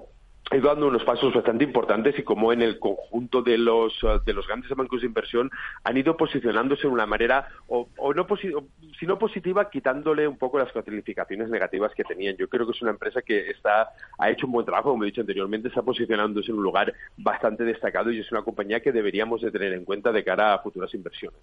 Speaker 14: ido dando unos pasos bastante importantes y como en el conjunto de los eh, de los grandes bancos de inversión han ido posicionándose de una manera o, no si no positiva quitándole un poco las calificaciones negativas que tenían. Yo creo que es una empresa que está ha hecho un buen trabajo como he dicho anteriormente está posicionándose en un lugar bastante destacado y es una compañía que deberíamos de tener en cuenta de cara a futuras inversiones.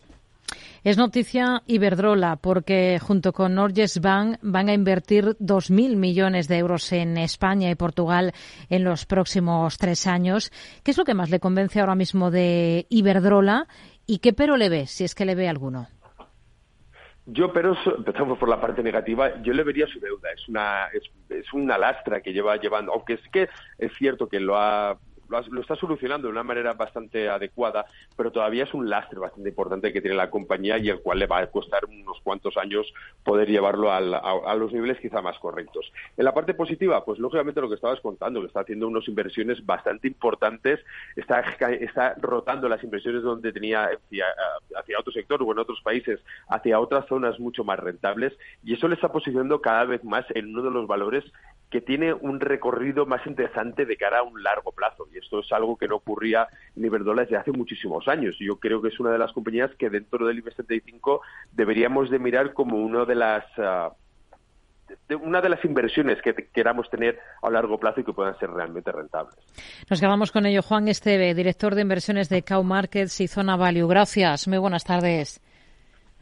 Speaker 1: Es noticia Iberdrola porque junto con Norges Bank van a invertir 2.000 millones de euros en España y Portugal en los próximos tres años. ¿Qué es lo que más le convence ahora mismo de Iberdrola y qué pero le ve, si es que le ve alguno?
Speaker 14: Yo, pero empezamos por la parte negativa, yo le vería su deuda. Es una, es, es una lastra que lleva llevando, aunque sí que es cierto que lo ha lo, está solucionando de una manera bastante adecuada, pero todavía es un lastre bastante importante que tiene la compañía y el cual le va a costar unos cuantos años poder llevarlo a, los niveles quizá más correctos. En la parte positiva, pues lógicamente lo que estabas contando, que está haciendo unas inversiones bastante importantes, está, está rotando las inversiones donde tenía hacia, hacia otro sector o en otros países, hacia otras zonas mucho más rentables y eso le está posicionando cada vez más en uno de los valores que tiene un recorrido más interesante de cara a un largo plazo. Y esto es algo que no ocurría en Iberdrola desde hace muchísimos años. Yo creo que es una de las compañías que dentro del IBEX 35 deberíamos de mirar como una de las... Ah, una de las inversiones que queramos tener a largo plazo y que puedan ser realmente rentables.
Speaker 1: Nos quedamos con ello. Juan Esteve, director de inversiones de Cow Markets y Zona Value. Gracias. Muy buenas tardes.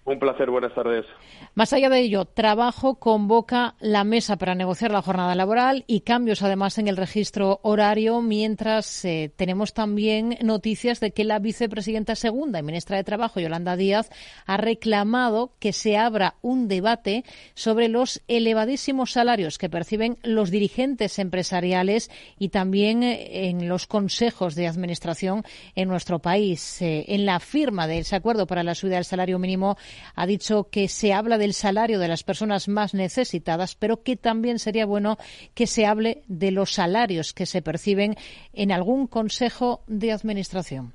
Speaker 14: Un placer, buenas tardes.
Speaker 1: Más allá de ello, trabajo convoca la mesa para negociar la jornada laboral y cambios además en el registro horario, mientras eh, tenemos también noticias de que la vicepresidenta segunda y ministra de Trabajo, Yolanda Díaz, ha reclamado que se abra un debate sobre los elevadísimos salarios que perciben los dirigentes empresariales y también eh, en los consejos de administración en nuestro país. Eh, en la firma de ese acuerdo para la subida del salario mínimo ha dicho que se habla del salario de las personas más necesitadas, pero que también sería bueno que se hable de los salarios que se perciben en algún consejo de administración.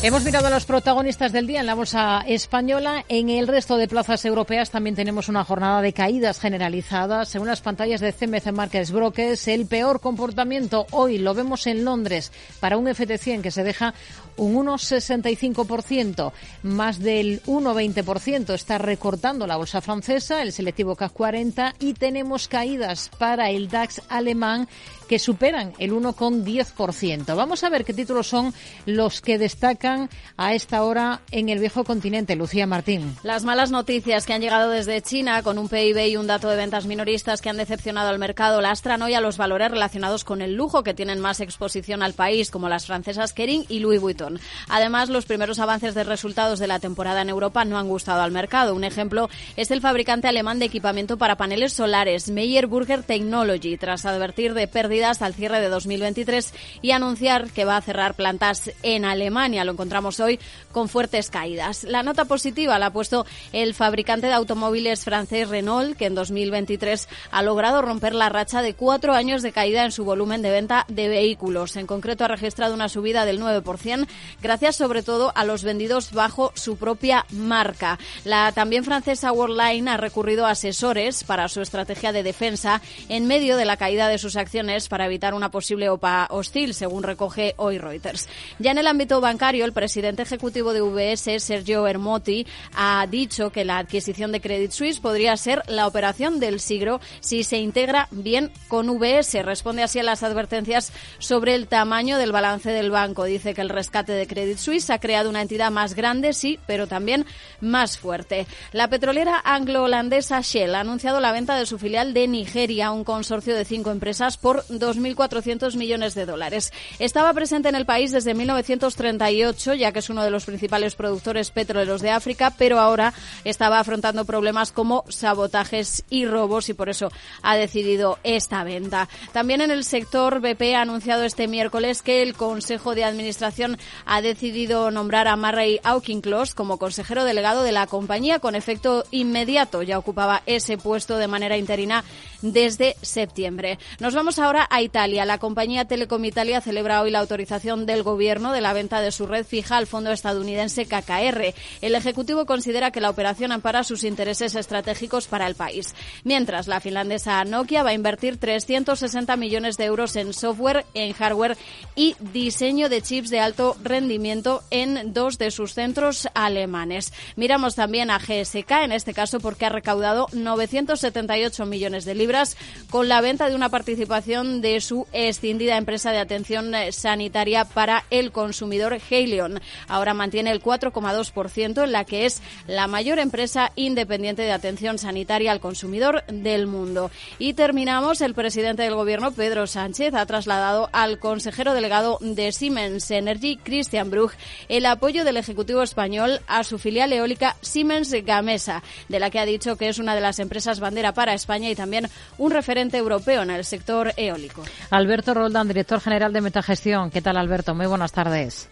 Speaker 1: Hemos mirado a los protagonistas del día en la bolsa española. En el resto de plazas europeas también tenemos una jornada de caídas generalizadas. Según las pantallas de CMC Markets Brokers, el peor comportamiento hoy lo vemos en Londres para un FT100 que se deja un 1,65%, más del 1,20% está recortando la bolsa francesa, el selectivo CAC 40 y tenemos caídas para el DAX alemán que superan el 1,10%. Vamos a ver qué títulos son los que destacan a esta hora en el viejo continente. Lucía Martín.
Speaker 2: Las malas noticias que han llegado desde China con un PIB y un dato de ventas minoristas que han decepcionado al mercado lastran hoy a los valores relacionados con el lujo que tienen más exposición al país, como las francesas Kering y Louis Vuitton. Además, los primeros avances de resultados de la temporada en Europa no han gustado al mercado. Un ejemplo es el fabricante alemán de equipamiento para paneles solares, Meyer Burger Technology, tras advertir de pérdidas al cierre de 2023 y anunciar que va a cerrar plantas en Alemania. Lo encontramos hoy con fuertes caídas. La nota positiva la ha puesto el fabricante de automóviles francés Renault, que en 2023 ha logrado romper la racha de cuatro años de caída en su volumen de venta de vehículos. En concreto, ha registrado una subida del 9%, gracias sobre todo a los vendidos bajo su propia marca. La también francesa Worldline ha recurrido a asesores para su estrategia de defensa en medio de la caída de sus acciones para evitar una posible OPA hostil, según recoge hoy Reuters. Ya en el ámbito bancario, el presidente ejecutivo de UBS, Sergio Hermotti, ha dicho que la adquisición de Credit Suisse podría ser la operación del siglo si se integra bien con UBS. Responde así a las advertencias sobre el tamaño del balance del banco. Dice que el rescate de Credit Suisse ha creado una entidad más grande, sí, pero también más fuerte. La petrolera anglo-holandesa Shell ha anunciado la venta de su filial de Nigeria, un consorcio de cinco empresas, por 2.400 millones de dólares. Estaba presente en el país desde 1938, ya que es uno de los principales productores petroleros de África, pero ahora estaba afrontando problemas como sabotajes y robos y por eso ha decidido esta venta. También en el sector BP ha anunciado este miércoles que el Consejo de Administración ha decidido nombrar a Murray Auchincloss como consejero delegado de la compañía con efecto inmediato. Ya ocupaba ese puesto de manera interina desde septiembre. Nos vamos ahora a Italia. La compañía Telecom Italia celebra hoy la autorización del gobierno de la venta de su red fija al fondo estadounidense KKR. El Ejecutivo considera que la operación ampara sus intereses estratégicos para el país. Mientras, la finlandesa Nokia va a invertir 360 millones de euros en software, en hardware y diseño de chips de alto rendimiento en dos de sus centros alemanes. Miramos también a GSK, en este caso porque ha recaudado 978 millones de libras con la venta de una participación de su extendida empresa de atención eh, sanitaria para el consumidor Haleon. Ahora mantiene el 4,2% en la que es la mayor empresa independiente de atención sanitaria al consumidor del mundo. Y terminamos, el presidente del gobierno, Pedro Sánchez, ha trasladado al consejero delegado de Siemens Energy, Christian Bruch, el apoyo del Ejecutivo español a su filial eólica Siemens Gamesa, de la que ha dicho que es una de las empresas bandera para España y también un referente europeo en el sector eólico.
Speaker 1: Alberto Roldán, director general de Metagestión. ¿Qué tal, Alberto? Muy buenas tardes.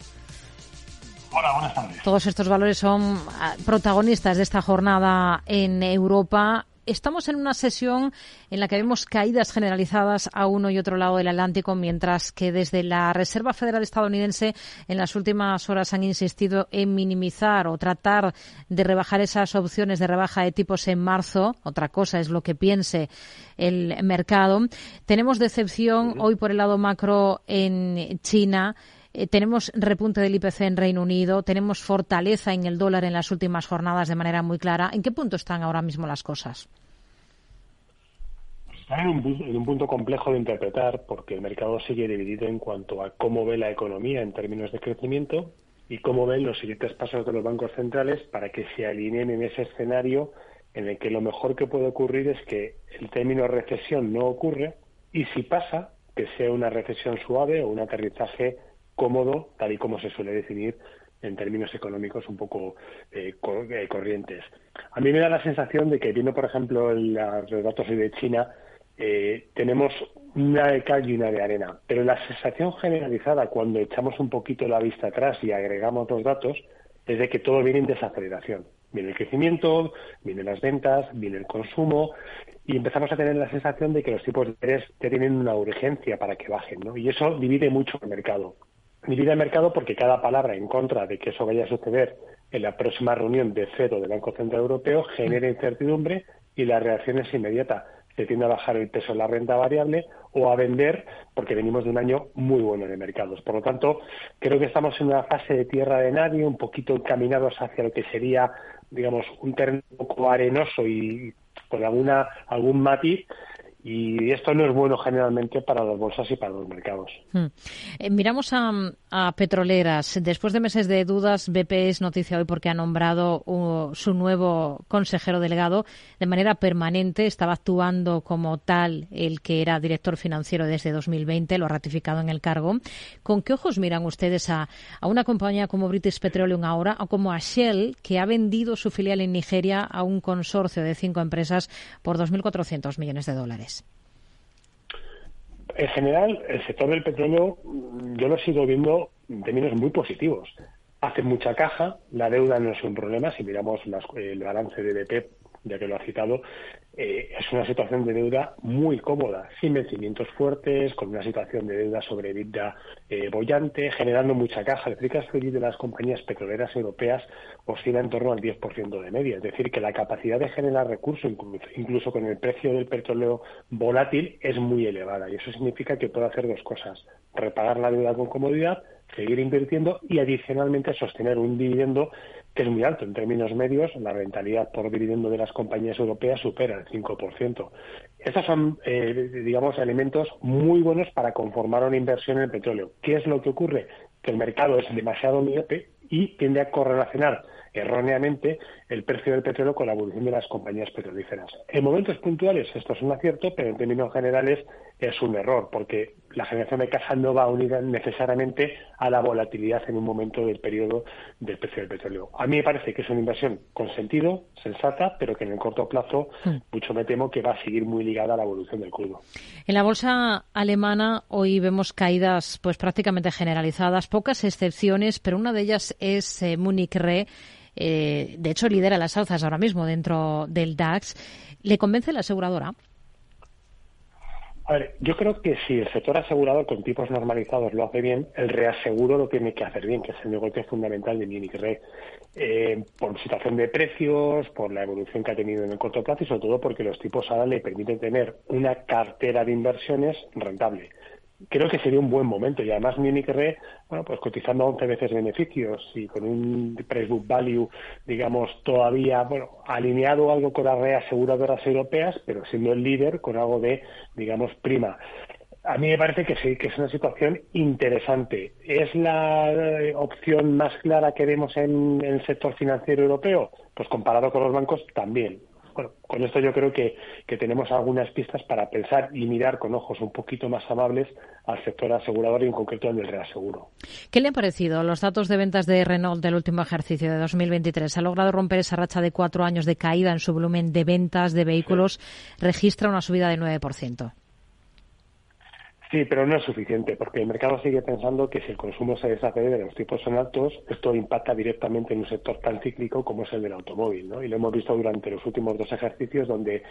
Speaker 15: Hola, buenas tardes.
Speaker 1: Todos estos valores son ah, protagonistas de esta jornada en Europa estamos en una sesión en la que vemos caídas generalizadas a uno y otro lado del Atlántico, mientras que desde la Reserva Federal estadounidense en las últimas horas han insistido en minimizar o tratar de rebajar esas opciones de rebaja de tipos en marzo. Otra cosa es lo que piense el mercado. Tenemos decepción hoy por el lado macro en China Eh, tenemos repunte del IPC en Reino Unido, tenemos fortaleza en el dólar en las últimas jornadas de manera muy clara. ¿En qué punto están ahora mismo las cosas?
Speaker 15: Están en un, en un punto complejo de interpretar porque el mercado sigue dividido en cuanto a cómo ve la economía en términos de crecimiento y cómo ven los siguientes pasos de los bancos centrales para que se alineen en ese escenario en el que lo mejor que puede ocurrir es que el término recesión no ocurre y si pasa, que sea una recesión suave o un aterrizaje cómodo, tal y como se suele definir en términos económicos un poco eh, eh, corrientes. A mí me da la sensación de que, viendo por ejemplo los datos de China, eh, tenemos una de cal y una de arena. Pero la sensación generalizada cuando echamos un poquito la vista atrás y agregamos los datos es de que todo viene en desaceleración. Viene el crecimiento, vienen las ventas, viene el consumo y empezamos a tener la sensación de que los tipos de interés tienen una urgencia para que bajen. ¿no? Y eso divide mucho el mercado. Divide el mercado porque cada palabra en contra de que eso vaya a suceder en la próxima reunión de cero del Banco Central Europeo genera incertidumbre y la reacción es inmediata se tiende a bajar el peso de la renta variable o a vender porque venimos de un año muy bueno de mercados. Por lo tanto, creo que estamos en una fase de tierra de nadie, un poquito encaminados hacia lo que sería, digamos, un terreno un poco arenoso y con alguna algún matiz y esto no es bueno generalmente para las bolsas y para los mercados.
Speaker 1: Hmm. Eh, miramos a, petroleras. Después de meses de dudas, BP es noticia hoy porque ha nombrado uh, su nuevo consejero delegado de manera permanente. Estaba actuando como tal el que era director financiero desde 2020, lo ha ratificado en el cargo. ¿Con qué ojos miran ustedes a, a una compañía como British Petroleum ahora o como a Shell, que ha vendido su filial en Nigeria a un consorcio de cinco empresas por 2.400 millones de dólares?
Speaker 15: En general, el sector del petróleo mm, yo lo sigo viendo en términos muy positivos. Hace mucha caja, la deuda no es un problema. Si miramos el balance de BP, ya que lo ha citado, eh, es una situación de deuda muy cómoda, sin vencimientos fuertes, con una situación de deuda sobre vida eh, bollante, generando mucha caja. El free de las compañías petroleras europeas oscila en torno al 10% de media. Es decir, que la capacidad de generar recursos, incluso con el precio del petróleo volátil, es muy elevada. Y eso significa que puede hacer dos cosas. Repagar la deuda con comodidad, seguir invirtiendo y adicionalmente sostener un dividendo que es muy alto en términos medios, la rentabilidad por dividendo de las compañías europeas supera el 5%. Estos son, eh, digamos, elementos muy buenos para conformar una inversión en el petróleo. ¿Qué es lo que ocurre? Que el mercado es demasiado miope y tiende a correlacionar erróneamente el precio del petróleo con la evolución de las compañías petrolíferas. En momentos puntuales esto es un acierto, pero en términos generales es un error, porque la generación de caja no va unida necesariamente a la volatilidad en un momento del periodo del precio del petróleo. A mí me parece que es una inversión con sentido, sensata, pero que en el corto plazo hmm. mucho me temo que va a seguir muy ligada a la evolución del crudo.
Speaker 1: En la bolsa alemana hoy vemos caídas pues prácticamente generalizadas, pocas excepciones, pero una de ellas es eh, Munich Re eh, de hecho lidera las alzas ahora mismo dentro del DAX. ¿Le convence la aseguradora?
Speaker 15: A ver, yo creo que si el sector asegurador con tipos normalizados lo hace bien, el reaseguro lo tiene que hacer bien, que es el negocio fundamental de Munich Re. Eh, por situación de precios, por la evolución que ha tenido en el corto plazo y sobre todo porque los tipos ahora le permiten tener una cartera de inversiones rentable creo que sería un buen momento y además Munich Re, bueno, pues cotizando a 11 veces beneficios y con un price book value, digamos, todavía, bueno, alineado algo con las reaseguradoras europeas, pero siendo el líder con algo de, digamos, prima. A mí me parece que sí, que es una situación interesante. ¿Es la eh, opción más clara que vemos en el sector financiero europeo? Pues comparado con los bancos, también bueno, con esto yo creo que, tenemos algunas pistas para pensar y mirar con ojos un poquito más amables al sector asegurador y en concreto al del reaseguro.
Speaker 1: ¿Qué le han parecido los datos de ventas de Renault del último ejercicio de 2023? ¿Ha logrado romper esa racha de cuatro años de caída en su volumen de ventas de vehículos? Registra una subida de 9%.
Speaker 15: Sí, pero no es suficiente, porque el mercado sigue pensando que si el consumo se desacelera y los tipos son altos, esto impacta directamente en un sector tan cíclico como es el del automóvil, ¿no? Y lo hemos visto durante los últimos dos ejercicios, donde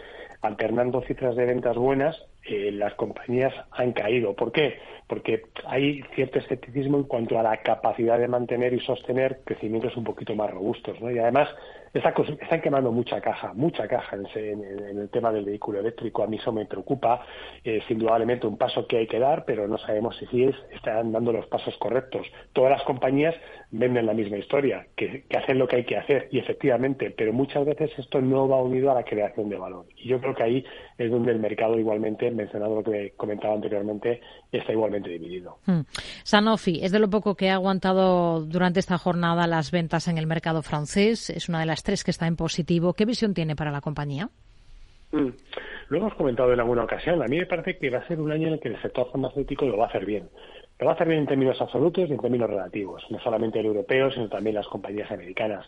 Speaker 15: alternando cifras de ventas buenas, eh, las compañías han caído. ¿Por qué? Porque hay cierto escepticismo en cuanto a la capacidad de mantener y sostener crecimientos un poquito más robustos, ¿no? Y además están quemando mucha caja, mucha caja en, el tema del vehículo eléctrico. A mí eso me preocupa. Es indudablemente un paso que hay que dar, pero no sabemos si es, están dando los pasos correctos. Todas las compañías venden la misma historia, que, hacen lo que hay que hacer, y efectivamente, pero muchas veces esto no va unido a la creación de valor. Y yo creo que ahí es donde el mercado igualmente, mencionado lo que comentaba anteriormente, está igualmente dividido.
Speaker 1: Hmm. Sanofi es de lo poco que ha aguantado durante esta jornada las ventas en el mercado francés. Es una de las tres que está en positivo. ¿Qué visión tiene para la compañía?
Speaker 15: Hmm. Lo hemos comentado en alguna ocasión. A mí me parece que va a ser un año en el que el sector farmacéutico lo va a hacer bien. Lo va a hacer bien en términos absolutos y en términos relativos, no solamente el europeo, sino también las compañías americanas.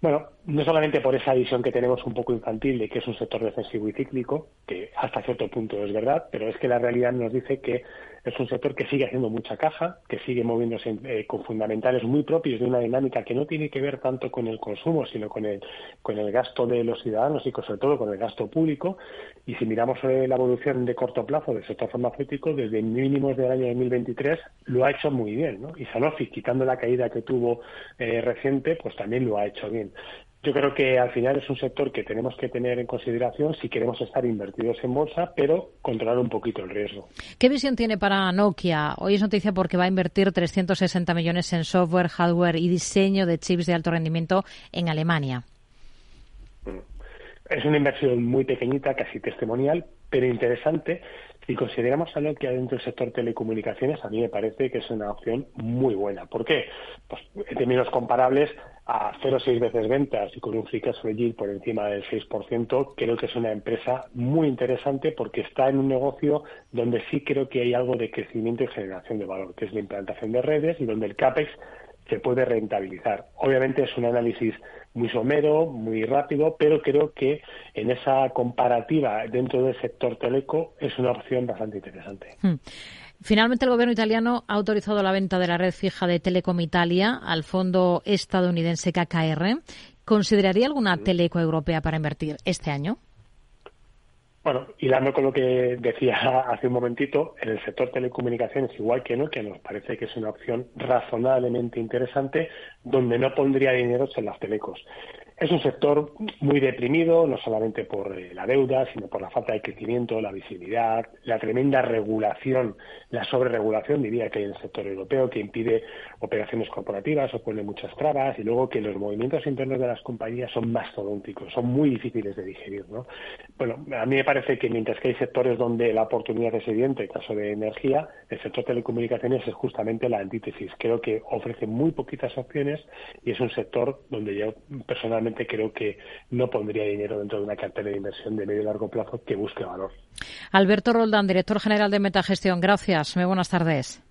Speaker 15: Bueno, no solamente por esa visión que tenemos un poco infantil de que es un sector defensivo y cíclico, que hasta cierto punto es verdad, pero es que la realidad nos dice que es un sector que sigue haciendo mucha caja, que sigue moviéndose eh, con fundamentales muy propios de una dinámica que no tiene que ver tanto con el consumo, sino con el, con el gasto de los ciudadanos y sobre todo con el gasto público. Y si miramos eh, la evolución de corto plazo del sector farmacéutico, desde mínimos del año 2023 lo ha hecho muy bien. Y Sanofi, quitando la caída que tuvo eh, reciente, pues también lo ha hecho bien. Yo creo que al final es un sector que tenemos que tener en consideración si queremos estar invertidos en bolsa, pero controlar un poquito el riesgo.
Speaker 1: ¿Qué visión tiene para Nokia? Hoy es noticia porque va a invertir 360 millones en software, hardware y diseño de chips de alto rendimiento en Alemania.
Speaker 15: Es una inversión muy pequeñita, casi testimonial, pero interesante si consideramos a Nokia dentro del sector telecomunicaciones, a mí me parece que es una opción muy buena. ¿Por qué? Pues en términos comparables a 0,6 veces ventas y con un free cash flow por encima del 6%, creo que es una empresa muy interesante porque está en un negocio donde sí creo que hay algo de crecimiento y generación de valor, que es la implantación de redes y donde el CAPEX se puede rentabilizar. Obviamente es un análisis muy somero, muy rápido, pero creo que en esa comparativa dentro del sector teleco es una opción bastante interesante.
Speaker 1: Hmm. Finalmente, el gobierno italiano ha autorizado la venta de la red fija de Telecom Italia al fondo estadounidense KKR. ¿Consideraría alguna teleco europea para invertir este año?
Speaker 15: Bueno, hilando con lo que decía hace un momentito, en el sector telecomunicaciones, igual que no, que nos parece que es una opción razonablemente interesante, donde no pondría dinero en las telecos. Es un sector muy deprimido, no solamente por eh, la deuda, sino por la falta de crecimiento, la visibilidad, la tremenda regulación, la sobreregulación, diría que hay en el sector europeo, que impide operaciones corporativas o pone muchas trabas, y luego que los movimientos internos de las compañías son mastodónticos, son muy difíciles de digerir. ¿no? Bueno, a mí me parece que mientras que hay sectores donde la oportunidad es evidente, en caso de energía, el sector telecomunicaciones es justamente la antítesis. Creo que ofrece muy poquitas opciones y es un sector donde yo personalmente creo que no pondría dinero dentro de una cartera de inversión de medio y largo plazo que busque valor.
Speaker 1: Alberto Roldán, director general de Metagestión. Gracias. Muy buenas tardes.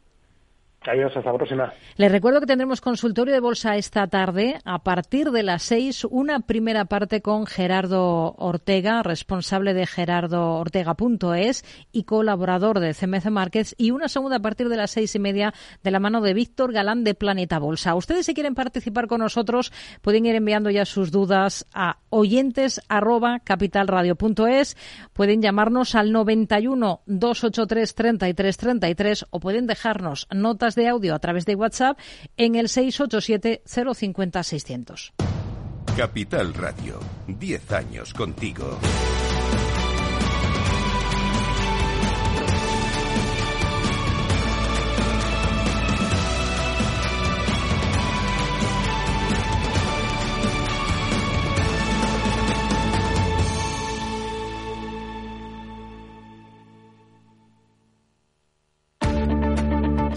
Speaker 15: Hasta la próxima.
Speaker 1: Les recuerdo que tendremos consultorio de bolsa esta tarde a partir de las seis, una primera parte con Gerardo Ortega, responsable de gerardoortega.es y colaborador de CMC Markets, y una segunda a partir de las seis y media de la mano de Víctor Galán de Planeta Bolsa. Ustedes si quieren participar con nosotros pueden ir enviando ya sus dudas a oyentes arroba capitalradio.es, pueden llamarnos al 91 283 33 33 o pueden dejarnos notas de audio a través de WhatsApp en el 687 050 600.
Speaker 5: Capital Radio, 10 años contigo.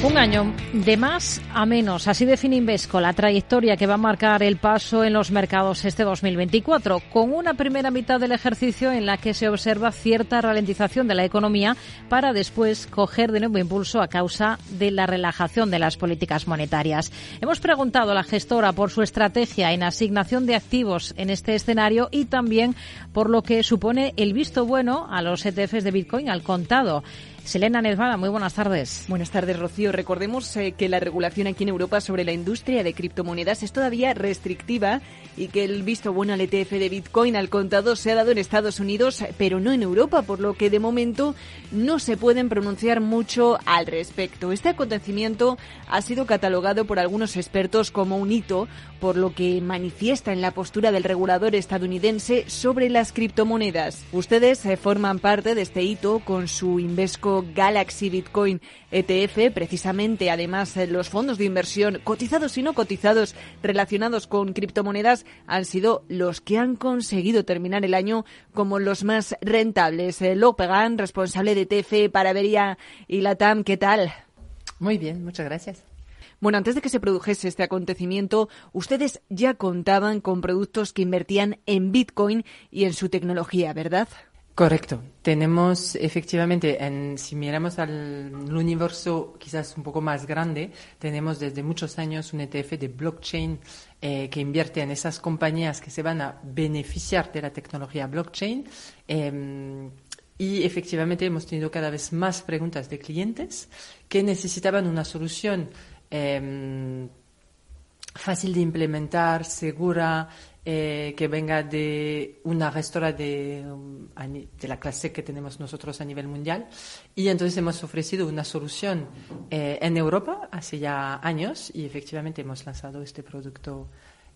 Speaker 1: Un año de más a menos, así define Invesco la trayectoria que va a marcar el paso en los mercados este 2024, con una primera mitad del ejercicio en la que se observa cierta ralentización de la economía para después coger de nuevo impulso a causa de la relajación de las políticas monetarias. Hemos preguntado a la gestora por su estrategia en asignación de activos en este escenario y también por lo que supone el visto bueno a los ETFs de Bitcoin al contado. Selena Nervada, muy buenas tardes.
Speaker 16: Buenas tardes, Rocío. Recordemos eh, que la regulación aquí en Europa sobre la industria de criptomonedas es todavía restrictiva y que el visto bueno al ETF de Bitcoin al contado se ha dado en Estados Unidos, pero no en Europa, por lo que de momento no se pueden pronunciar mucho al respecto. Este acontecimiento ha sido catalogado por algunos expertos como un hito, por lo que manifiesta en la postura del regulador estadounidense sobre las criptomonedas. Ustedes eh, forman parte de este hito con su Invesco Galaxy Bitcoin ETF, precisamente además eh, los fondos de inversión cotizados y no cotizados relacionados con criptomonedas han sido los que han conseguido terminar el año como los más rentables. Eh, Lopegan, responsable de ETF para Beria y Latam, ¿qué tal?
Speaker 17: Muy bien, muchas gracias.
Speaker 16: Bueno, antes de que se produjese este acontecimiento, ustedes ya contaban con productos que invertían en Bitcoin y en su tecnología, ¿verdad?
Speaker 17: Correcto. Tenemos efectivamente, en, si miramos al universo quizás un poco más grande, tenemos desde muchos años un ETF de blockchain eh, que invierte en esas compañías que se van a beneficiar de la tecnología blockchain. Em, y efectivamente hemos tenido cada vez más preguntas de clientes que necesitaban una solución em, fácil de implementar, segura, eh, que venga de una gestora de, um, de, la clase que tenemos nosotros a nivel mundial. Y entonces hemos ofrecido una solución eh, en Europa hace ya años y efectivamente hemos lanzado este producto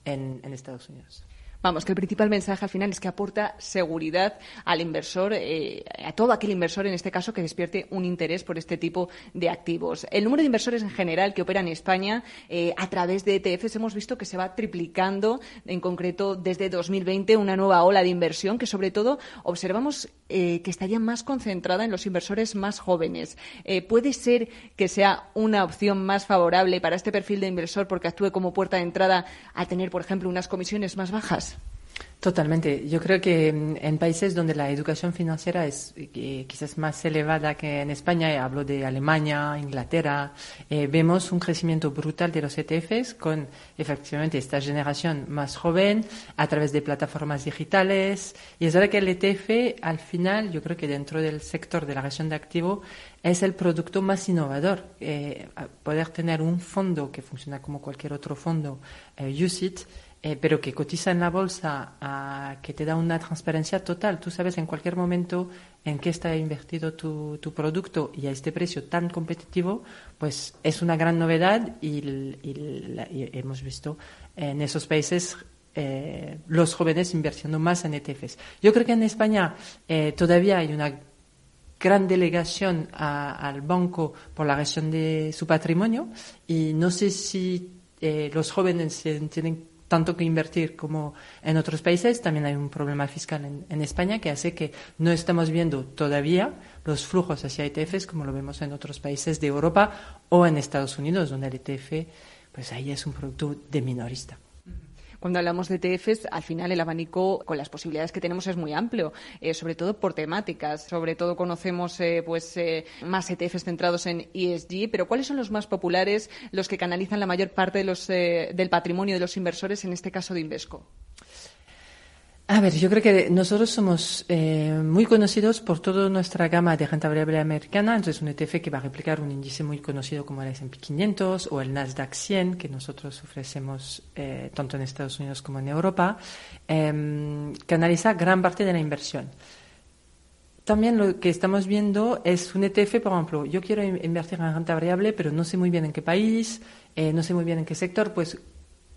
Speaker 17: en Estados Unidos.
Speaker 16: Vamos, que el principal mensaje al final es que aporta seguridad al inversor, eh, a todo aquel inversor en este caso que despierte un interés por este tipo de activos. El número de inversores en general que operan en España eh, a través de ETFs hemos visto que se va triplicando, en concreto desde 2020, una nueva ola de inversión que sobre todo observamos eh, que estaría más concentrada en los inversores más jóvenes. ¿Puede ser que sea una opción más favorable para este perfil de inversor porque actúe como puerta de entrada a tener, por ejemplo, unas comisiones más bajas?
Speaker 17: Totalmente. Yo creo que en países donde la educación financiera es eh, quizás más elevada que en España, hablo de Alemania, Inglaterra, eh, vemos un crecimiento brutal de los ETFs con efectivamente esta generación más joven a través de plataformas digitales. Y es verdad que el ETF, al final, yo creo que dentro del sector de la gestión de activo, es el producto más innovador. Eh, poder tener un fondo que funciona como cualquier otro fondo, USIT, eh, pero que cotiza en la bolsa, que te da una transparencia total. Tú sabes en cualquier momento en qué está invertido tu, producto y a este precio tan competitivo, pues es una gran novedad y, hemos visto en esos países eh, los jóvenes invirtiendo más en ETFs. Yo creo que en España eh, todavía hay una gran delegación al banco por la gestión de su patrimonio y no sé si los jóvenes tienen tanto que invertir como en otros países, también hay un problema fiscal en, España que hace que no estamos viendo todavía los flujos hacia ETFs como lo vemos en otros países de Europa o en Estados Unidos, donde el ETF, pues ahí es un producto de minorista.
Speaker 16: Cuando hablamos de ETFs, al final el abanico con las posibilidades que tenemos es muy amplio, eh, sobre todo por temáticas. Sobre todo conocemos eh, pues eh, más ETFs centrados en ESG, pero ¿cuáles son los más populares, los que canalizan la mayor parte de los, del patrimonio de los inversores, en este caso de Invesco?
Speaker 17: A ver, yo creo que nosotros somos eh, muy conocidos por toda nuestra gama de renta variable americana. Entonces, un ETF que va a replicar un índice muy conocido como el S&P 500 o el Nasdaq 100 que nosotros ofrecemos eh, tanto en Estados Unidos como en Europa, eh, canaliza gran parte de la inversión. También lo que estamos viendo es un ETF, por ejemplo, yo quiero invertir en renta variable, pero no sé muy bien en qué país, eh, no sé muy bien en qué sector, pues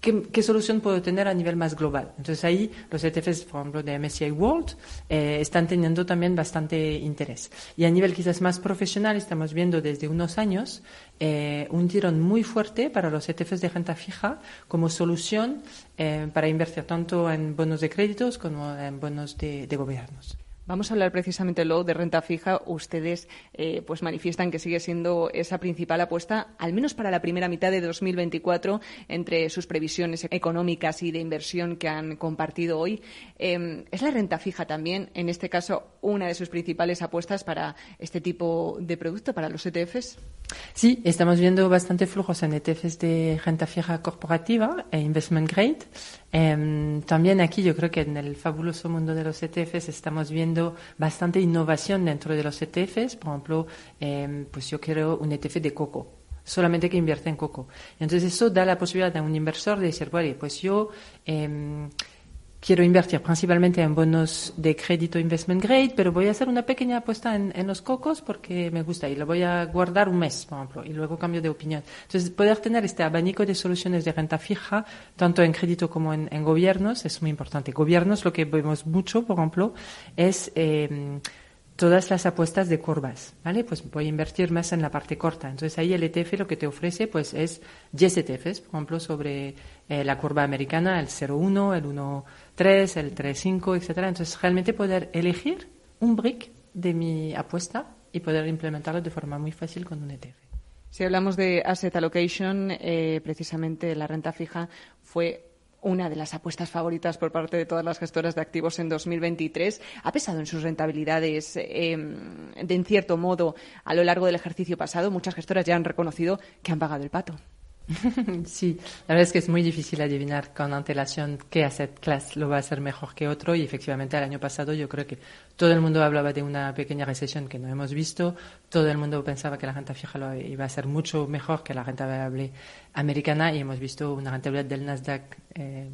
Speaker 17: ¿Qué, solución puedo tener a nivel más global? Entonces ahí los ETFs, por ejemplo, de MSCI World, eh, están teniendo también bastante interés. Y a nivel quizás más profesional, estamos viendo desde unos años eh, un tirón muy fuerte para los ETFs de renta fija como solución eh, para invertir tanto en bonos de créditos como en bonos de gobiernos.
Speaker 16: Vamos a hablar precisamente luego de renta fija. Ustedes eh, pues manifiestan que sigue siendo esa principal apuesta, al menos para la primera mitad de 2024, entre sus previsiones económicas y de inversión que han compartido hoy. Em, ¿Es la renta fija también, en este caso, una de sus principales apuestas para este tipo de producto, para los ETFs?
Speaker 17: Sí, estamos viendo bastante flujos en ETFs de renta fija corporativa e investment grade. Em, también aquí yo creo que en el fabuloso mundo de los ETFs estamos viendo bastante innovación dentro de los ETFs. Por ejemplo, em, pues yo quiero un ETF de coco solamente que invierte en coco. Entonces eso da la posibilidad a un inversor de decir, vale, pues yo eh, quiero invertir principalmente en bonos de crédito investment grade, pero voy a hacer una pequeña apuesta en, los cocos porque me gusta y lo voy a guardar un mes, por ejemplo, y luego cambio de opinión. Entonces, poder tener este abanico de soluciones de renta fija, tanto en crédito como en, gobiernos, es muy importante. Gobiernos, lo que vemos mucho, por ejemplo, es eh, todas las apuestas de curvas, ¿vale? Pues voy a invertir más en la parte corta. Entonces ahí el ETF lo que te ofrece pues es 10 ETFs, por ejemplo, sobre eh, la curva americana, el 0,1, el 1,3, el 3,5, etcétera. Entonces realmente poder elegir un brick de mi apuesta y poder implementarlo de forma muy fácil con un ETF.
Speaker 16: Si hablamos de asset allocation, eh, precisamente la renta fija fue una de las apuestas favoritas por parte de todas las gestoras de activos en 2023. Ha pesado en sus rentabilidades, em, de en cierto modo, a lo largo del ejercicio pasado. Muchas gestoras ya han reconocido que han pagado el pato.
Speaker 17: Sí, la verdad es que es muy difícil adivinar con antelación qué asset class lo va a hacer mejor que otro y efectivamente el año pasado yo creo que todo el mundo hablaba de una pequeña recesión que no hemos visto, todo el mundo pensaba que la renta fija lo iba a ser mucho mejor que la renta variable americana y hemos visto una rentabilidad del Nasdaq eh,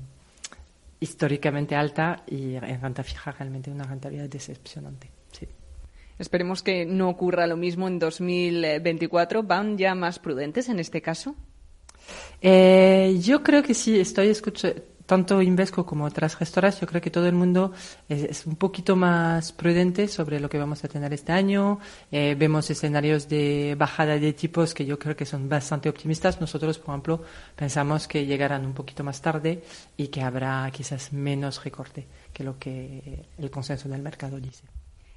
Speaker 17: históricamente alta y en renta fija realmente una rentabilidad decepcionante.
Speaker 16: Esperemos que no ocurra lo mismo en 2024. ¿Van ya más prudentes en este caso?
Speaker 17: Eh, yo creo que sí, estoy escuchando, tanto Invesco como otras gestoras, yo creo que todo el mundo es, un poquito más prudente sobre lo que vamos a tener este año. Eh, vemos escenarios de bajada de tipos que yo creo que son bastante optimistas. Nosotros, por ejemplo, pensamos que llegarán un poquito más tarde y que habrá quizás menos recorte que lo que el consenso del mercado dice.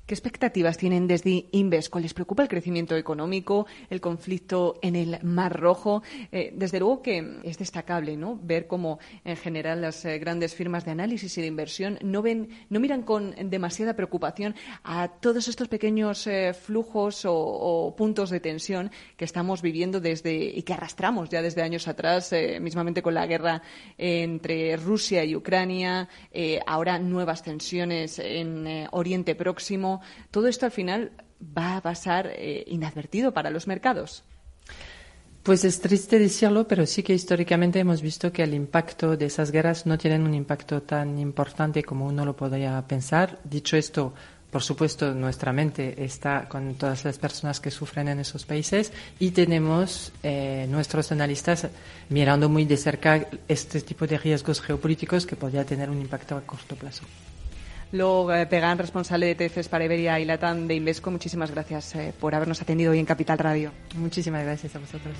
Speaker 16: ¿Qué expectativas tienen desde Invesco? ¿Les preocupa el crecimiento económico, el conflicto en el Mar Rojo? Eh, desde luego que es destacable ¿no? ver cómo en general las eh, grandes firmas de análisis y de inversión no, ven, no miran con demasiada preocupación a todos estos pequeños eh, flujos o, puntos de tensión que estamos viviendo desde y que arrastramos ya desde años atrás, mismamente con la guerra entre Rusia y Ucrania, ahora nuevas tensiones en Oriente Próximo todo esto al final va a pasar eh, inadvertido para los mercados.
Speaker 17: Pues es triste decirlo, pero sí que históricamente hemos visto que el impacto de esas guerras no tienen un impacto tan importante como uno lo podría pensar. Dicho esto, por supuesto, nuestra mente está con todas las personas que sufren en esos países y tenemos eh, nuestros analistas mirando muy de cerca este tipo de riesgos geopolíticos que podría tener un impacto a corto plazo.
Speaker 16: Luego, eh, Pegan, responsable de TFs para Iberia y Latam de Invesco, muchísimas gracias eh, por habernos atendido hoy en Capital Radio.
Speaker 17: Muchísimas gracias a vosotros.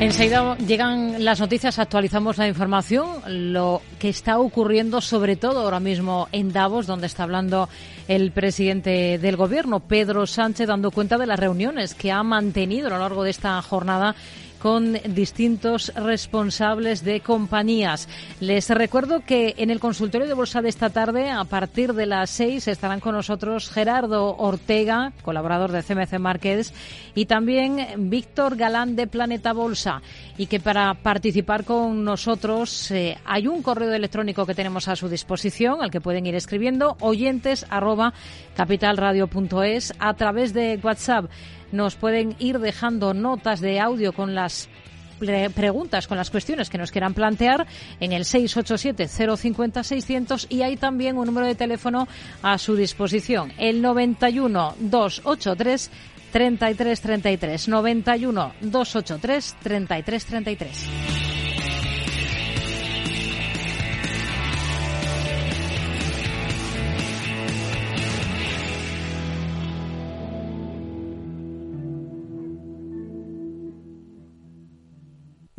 Speaker 1: Enseguida llegan las noticias, actualizamos la información, lo que está ocurriendo sobre todo ahora mismo en Davos, donde está hablando el presidente del gobierno, Pedro Sánchez, dando cuenta de las reuniones que ha mantenido a lo largo de esta jornada con distintos responsables de compañías. Les recuerdo que en el consultorio de bolsa de esta tarde, a partir de las seis, estarán con nosotros Gerardo Ortega, colaborador de CMC Markets, y también Víctor Galán de Planeta Bolsa. Y que para participar con nosotros eh, hay un correo electrónico que tenemos a su disposición, al que pueden ir escribiendo oyentes a través de WhatsApp nos pueden ir dejando notas de audio con las preguntas, con las cuestiones que nos quieran plantear en el 687-050-600 y hay también un número de teléfono a su disposición, el 91 283 3333 91 283 3333.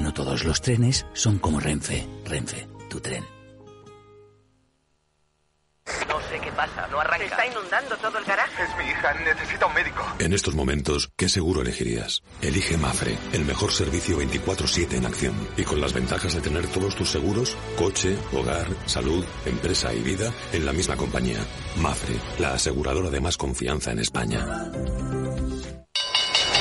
Speaker 18: No todos los trenes son como Renfe. Renfe, tu tren.
Speaker 19: No sé qué pasa, no arranca. Se está inundando todo el garaje.
Speaker 20: Es mi hija, necesita un médico.
Speaker 21: En estos momentos, ¿qué seguro elegirías? Elige Mafre, el mejor servicio 24-7 en acción. Y con las ventajas de tener todos tus seguros, coche, hogar, salud, empresa y vida, en la misma compañía. Mafre, la aseguradora de más confianza en España.